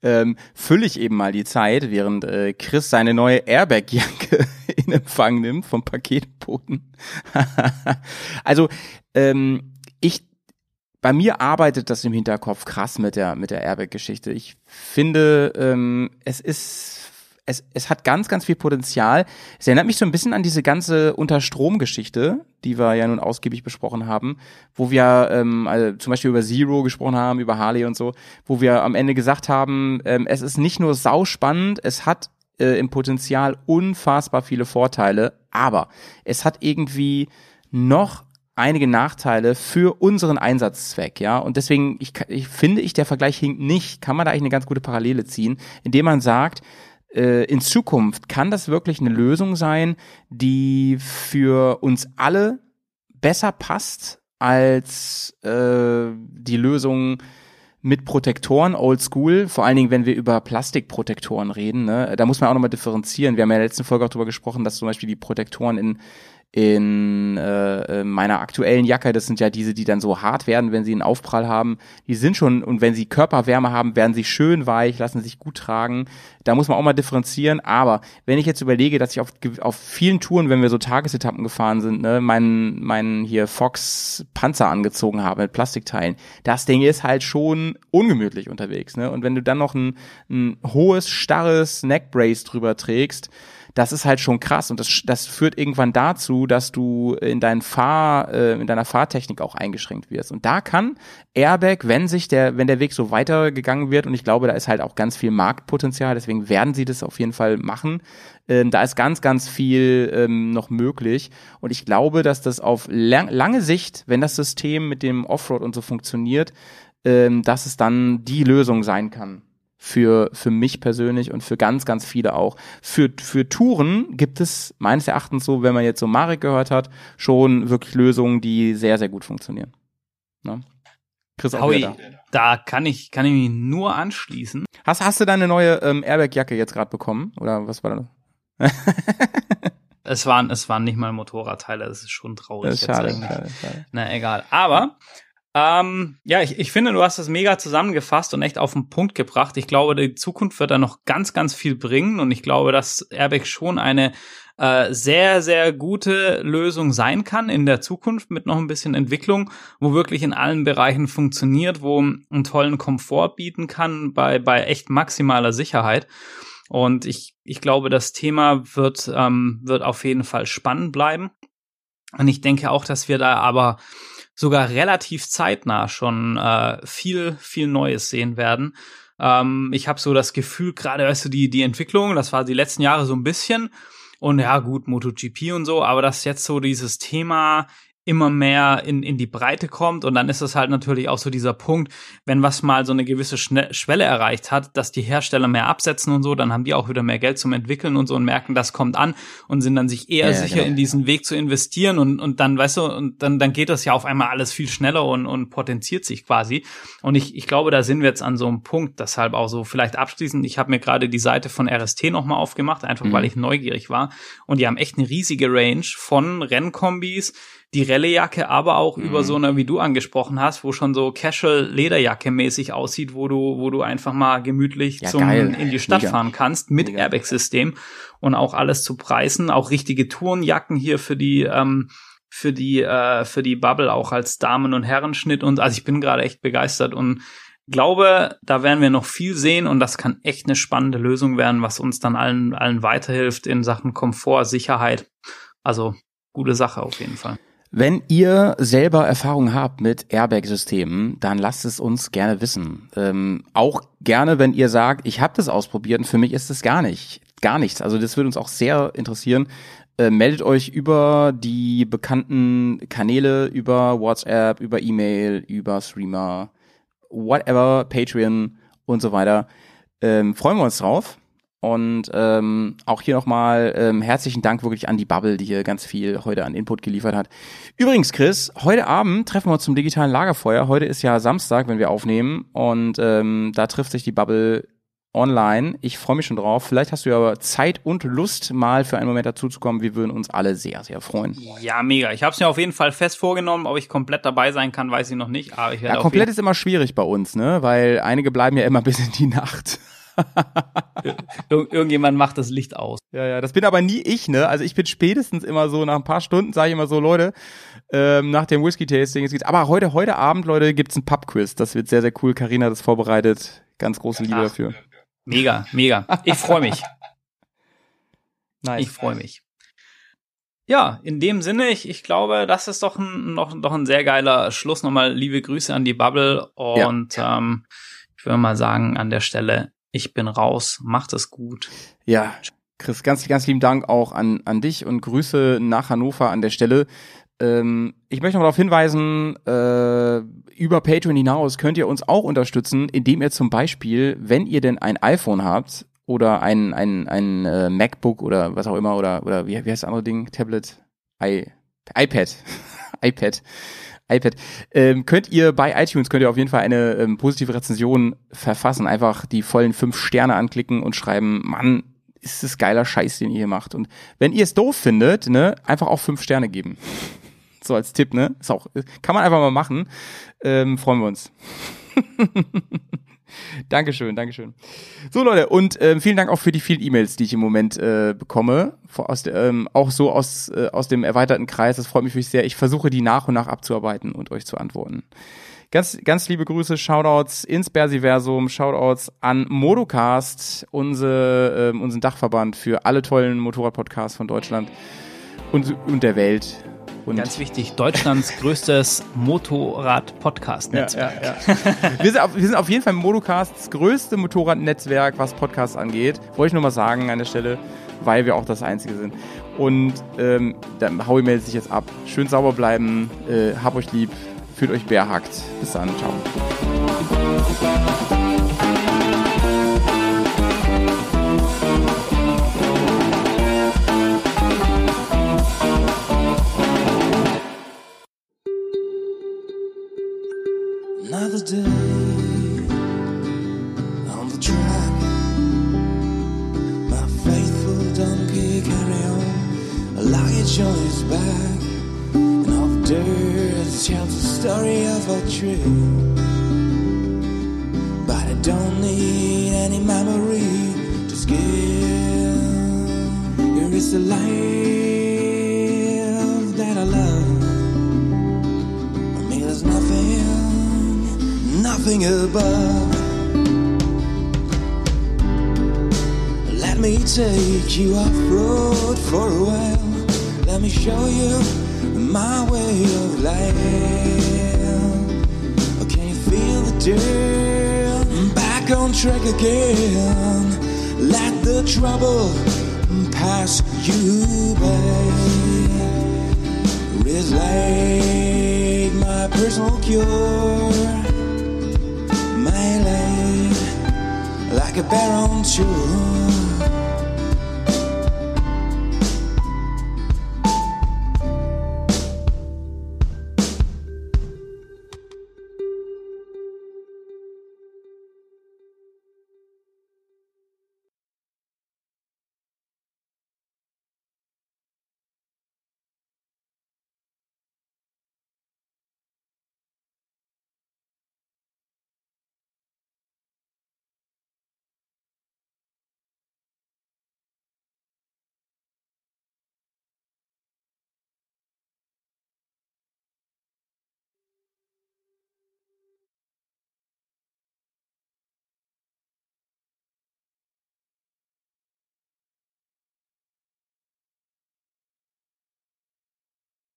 Ähm, fülle ich eben mal die Zeit, während äh, Chris seine neue Airbag-Jacke [laughs] in Empfang nimmt vom Paketboten. [laughs] also, ähm, ich, bei mir arbeitet das im Hinterkopf krass mit der, mit der Airbag-Geschichte. Ich finde, ähm, es ist es, es hat ganz, ganz viel Potenzial. Es erinnert mich so ein bisschen an diese ganze Unterstrom-Geschichte, die wir ja nun ausgiebig besprochen haben, wo wir ähm, also zum Beispiel über Zero gesprochen haben, über Harley und so, wo wir am Ende gesagt haben, ähm, es ist nicht nur sauspannend, es hat äh, im Potenzial unfassbar viele Vorteile, aber es hat irgendwie noch einige Nachteile für unseren Einsatzzweck, ja. Und deswegen, ich, ich finde ich, der Vergleich hinkt nicht, kann man da eigentlich eine ganz gute Parallele ziehen, indem man sagt, in Zukunft kann das wirklich eine Lösung sein, die für uns alle besser passt als äh, die Lösung mit Protektoren, oldschool, vor allen Dingen, wenn wir über Plastikprotektoren reden, ne? da muss man auch nochmal differenzieren. Wir haben ja in der letzten Folge auch darüber gesprochen, dass zum Beispiel die Protektoren in in äh, äh, meiner aktuellen Jacke, das sind ja diese, die dann so hart werden, wenn sie einen Aufprall haben, die sind schon, und wenn sie Körperwärme haben, werden sie schön weich, lassen sich gut tragen. Da muss man auch mal differenzieren. Aber wenn ich jetzt überlege, dass ich auf, auf vielen Touren, wenn wir so Tagesetappen gefahren sind, ne, meinen, meinen hier Fox Panzer angezogen habe mit Plastikteilen, das Ding ist halt schon ungemütlich unterwegs. Ne? Und wenn du dann noch ein, ein hohes, starres Neckbrace drüber trägst, das ist halt schon krass und das, das führt irgendwann dazu, dass du in deinen Fahr, äh, in deiner Fahrtechnik auch eingeschränkt wirst. Und da kann Airbag, wenn sich der, wenn der Weg so weitergegangen wird, und ich glaube, da ist halt auch ganz viel Marktpotenzial, deswegen werden sie das auf jeden Fall machen. Ähm, da ist ganz, ganz viel ähm, noch möglich. Und ich glaube, dass das auf lang, lange Sicht, wenn das System mit dem Offroad und so funktioniert, ähm, dass es dann die Lösung sein kann für, für mich persönlich und für ganz, ganz viele auch. Für, für Touren gibt es meines Erachtens so, wenn man jetzt so Marek gehört hat, schon wirklich Lösungen, die sehr, sehr gut funktionieren. Ne? Chris auch Howie, da. da kann ich, kann ich mich nur anschließen. Hast, hast du deine neue ähm, Airbag-Jacke jetzt gerade bekommen? Oder was war da? [laughs] es waren, es waren nicht mal Motorradteile, das ist schon traurig. Das ist schade, schade, schade. Na, egal. Aber ähm, ja, ich, ich finde, du hast das mega zusammengefasst und echt auf den Punkt gebracht. Ich glaube, die Zukunft wird da noch ganz, ganz viel bringen und ich glaube, dass Airbag schon eine äh, sehr, sehr gute Lösung sein kann in der Zukunft mit noch ein bisschen Entwicklung, wo wirklich in allen Bereichen funktioniert, wo einen tollen Komfort bieten kann bei, bei echt maximaler Sicherheit. Und ich, ich glaube, das Thema wird, ähm, wird auf jeden Fall spannend bleiben. Und ich denke auch, dass wir da aber sogar relativ zeitnah schon äh, viel, viel Neues sehen werden. Ähm, ich habe so das Gefühl, gerade weißt du, die, die Entwicklung, das war die letzten Jahre so ein bisschen. Und ja, gut, MotoGP und so, aber dass jetzt so dieses Thema immer mehr in, in die Breite kommt. Und dann ist es halt natürlich auch so dieser Punkt, wenn was mal so eine gewisse Schne Schwelle erreicht hat, dass die Hersteller mehr absetzen und so, dann haben die auch wieder mehr Geld zum Entwickeln und so und merken, das kommt an und sind dann sich eher ja, sicher, genau. in diesen Weg zu investieren und, und dann, weißt du, und dann, dann geht das ja auf einmal alles viel schneller und, und potenziert sich quasi. Und ich, ich glaube, da sind wir jetzt an so einem Punkt, deshalb auch so vielleicht abschließend, ich habe mir gerade die Seite von RST nochmal aufgemacht, einfach mhm. weil ich neugierig war. Und die haben echt eine riesige Range von Rennkombis, die Rallye-Jacke, aber auch mhm. über so eine, wie du angesprochen hast, wo schon so Casual Lederjacke mäßig aussieht, wo du, wo du einfach mal gemütlich ja, zum, geil. in die Stadt Mega. fahren kannst mit Airbag-System und auch alles zu preisen, auch richtige Tourenjacken hier für die, ähm, für die, äh, für die Bubble auch als Damen- und Herrenschnitt und also ich bin gerade echt begeistert und glaube, da werden wir noch viel sehen und das kann echt eine spannende Lösung werden, was uns dann allen, allen weiterhilft in Sachen Komfort, Sicherheit. Also gute Sache auf jeden Fall. Wenn ihr selber Erfahrung habt mit Airbag-Systemen, dann lasst es uns gerne wissen. Ähm, auch gerne, wenn ihr sagt, ich habe das ausprobiert und für mich ist es gar nicht, gar nichts. Also das würde uns auch sehr interessieren. Äh, meldet euch über die bekannten Kanäle, über WhatsApp, über E-Mail, über Streamer, whatever, Patreon und so weiter. Ähm, freuen wir uns drauf. Und ähm, auch hier nochmal ähm, herzlichen Dank wirklich an die Bubble, die hier ganz viel heute an Input geliefert hat. Übrigens, Chris, heute Abend treffen wir uns zum digitalen Lagerfeuer. Heute ist ja Samstag, wenn wir aufnehmen. Und ähm, da trifft sich die Bubble online. Ich freue mich schon drauf. Vielleicht hast du ja Zeit und Lust, mal für einen Moment dazuzukommen. Wir würden uns alle sehr, sehr freuen. Ja, mega. Ich habe es mir auf jeden Fall fest vorgenommen. Ob ich komplett dabei sein kann, weiß ich noch nicht. Aber ich werde ja, komplett ist immer schwierig bei uns, ne? Weil einige bleiben ja immer [laughs] bis in die Nacht. [laughs] Ir irgendjemand macht das Licht aus. Ja, ja, das bin aber nie ich, ne? Also ich bin spätestens immer so, nach ein paar Stunden sage ich immer so, Leute, ähm, nach dem Whisky-Tasting, es geht, aber heute, heute Abend, Leute, gibt's ein Pub-Quiz. Das wird sehr, sehr cool. Karina hat das vorbereitet. Ganz große Liebe Ach, dafür. Mega, mega. Ich freue mich. [laughs] nice. Ich freue mich. Ja, in dem Sinne, ich, ich glaube, das ist doch ein, noch, doch ein sehr geiler Schluss. Nochmal liebe Grüße an die Bubble und ja. ähm, ich würde mal sagen, an der Stelle ich bin raus. Macht es gut. Ja, Chris, ganz, ganz lieben Dank auch an, an dich und Grüße nach Hannover an der Stelle. Ähm, ich möchte noch darauf hinweisen, äh, über Patreon hinaus könnt ihr uns auch unterstützen, indem ihr zum Beispiel, wenn ihr denn ein iPhone habt oder ein, ein, ein äh, MacBook oder was auch immer oder, oder wie, wie heißt das andere Ding? Tablet? I, iPad. [laughs] iPad iPad. Ähm, könnt ihr bei iTunes könnt ihr auf jeden Fall eine ähm, positive Rezension verfassen. Einfach die vollen fünf Sterne anklicken und schreiben, Mann, ist das geiler Scheiß, den ihr hier macht. Und wenn ihr es doof findet, ne, einfach auch fünf Sterne geben. [laughs] so als Tipp, ne? Ist auch, kann man einfach mal machen. Ähm, freuen wir uns. [laughs] Dankeschön, Dankeschön. So Leute, und ähm, vielen Dank auch für die vielen E-Mails, die ich im Moment äh, bekomme. Aus der, ähm, auch so aus, äh, aus dem erweiterten Kreis. Das freut mich wirklich sehr. Ich versuche die nach und nach abzuarbeiten und euch zu antworten. Ganz, ganz liebe Grüße, Shoutouts ins Bersiversum, Shoutouts an Modocast, unsere, ähm, unseren Dachverband für alle tollen Motorradpodcasts von Deutschland und, und der Welt. Und Ganz wichtig, Deutschlands [laughs] größtes Motorrad-Podcast-Netzwerk. Ja, ja, ja. wir, sind auf, wir sind auf jeden Fall Modocasts größte Motorradnetzwerk, was Podcasts angeht. Wollte ich nur mal sagen an der Stelle, weil wir auch das Einzige sind. Und ähm, dann Howie meldet sich jetzt ab. Schön sauber bleiben, äh, hab euch lieb, fühlt euch bärhackt. Bis dann, ciao.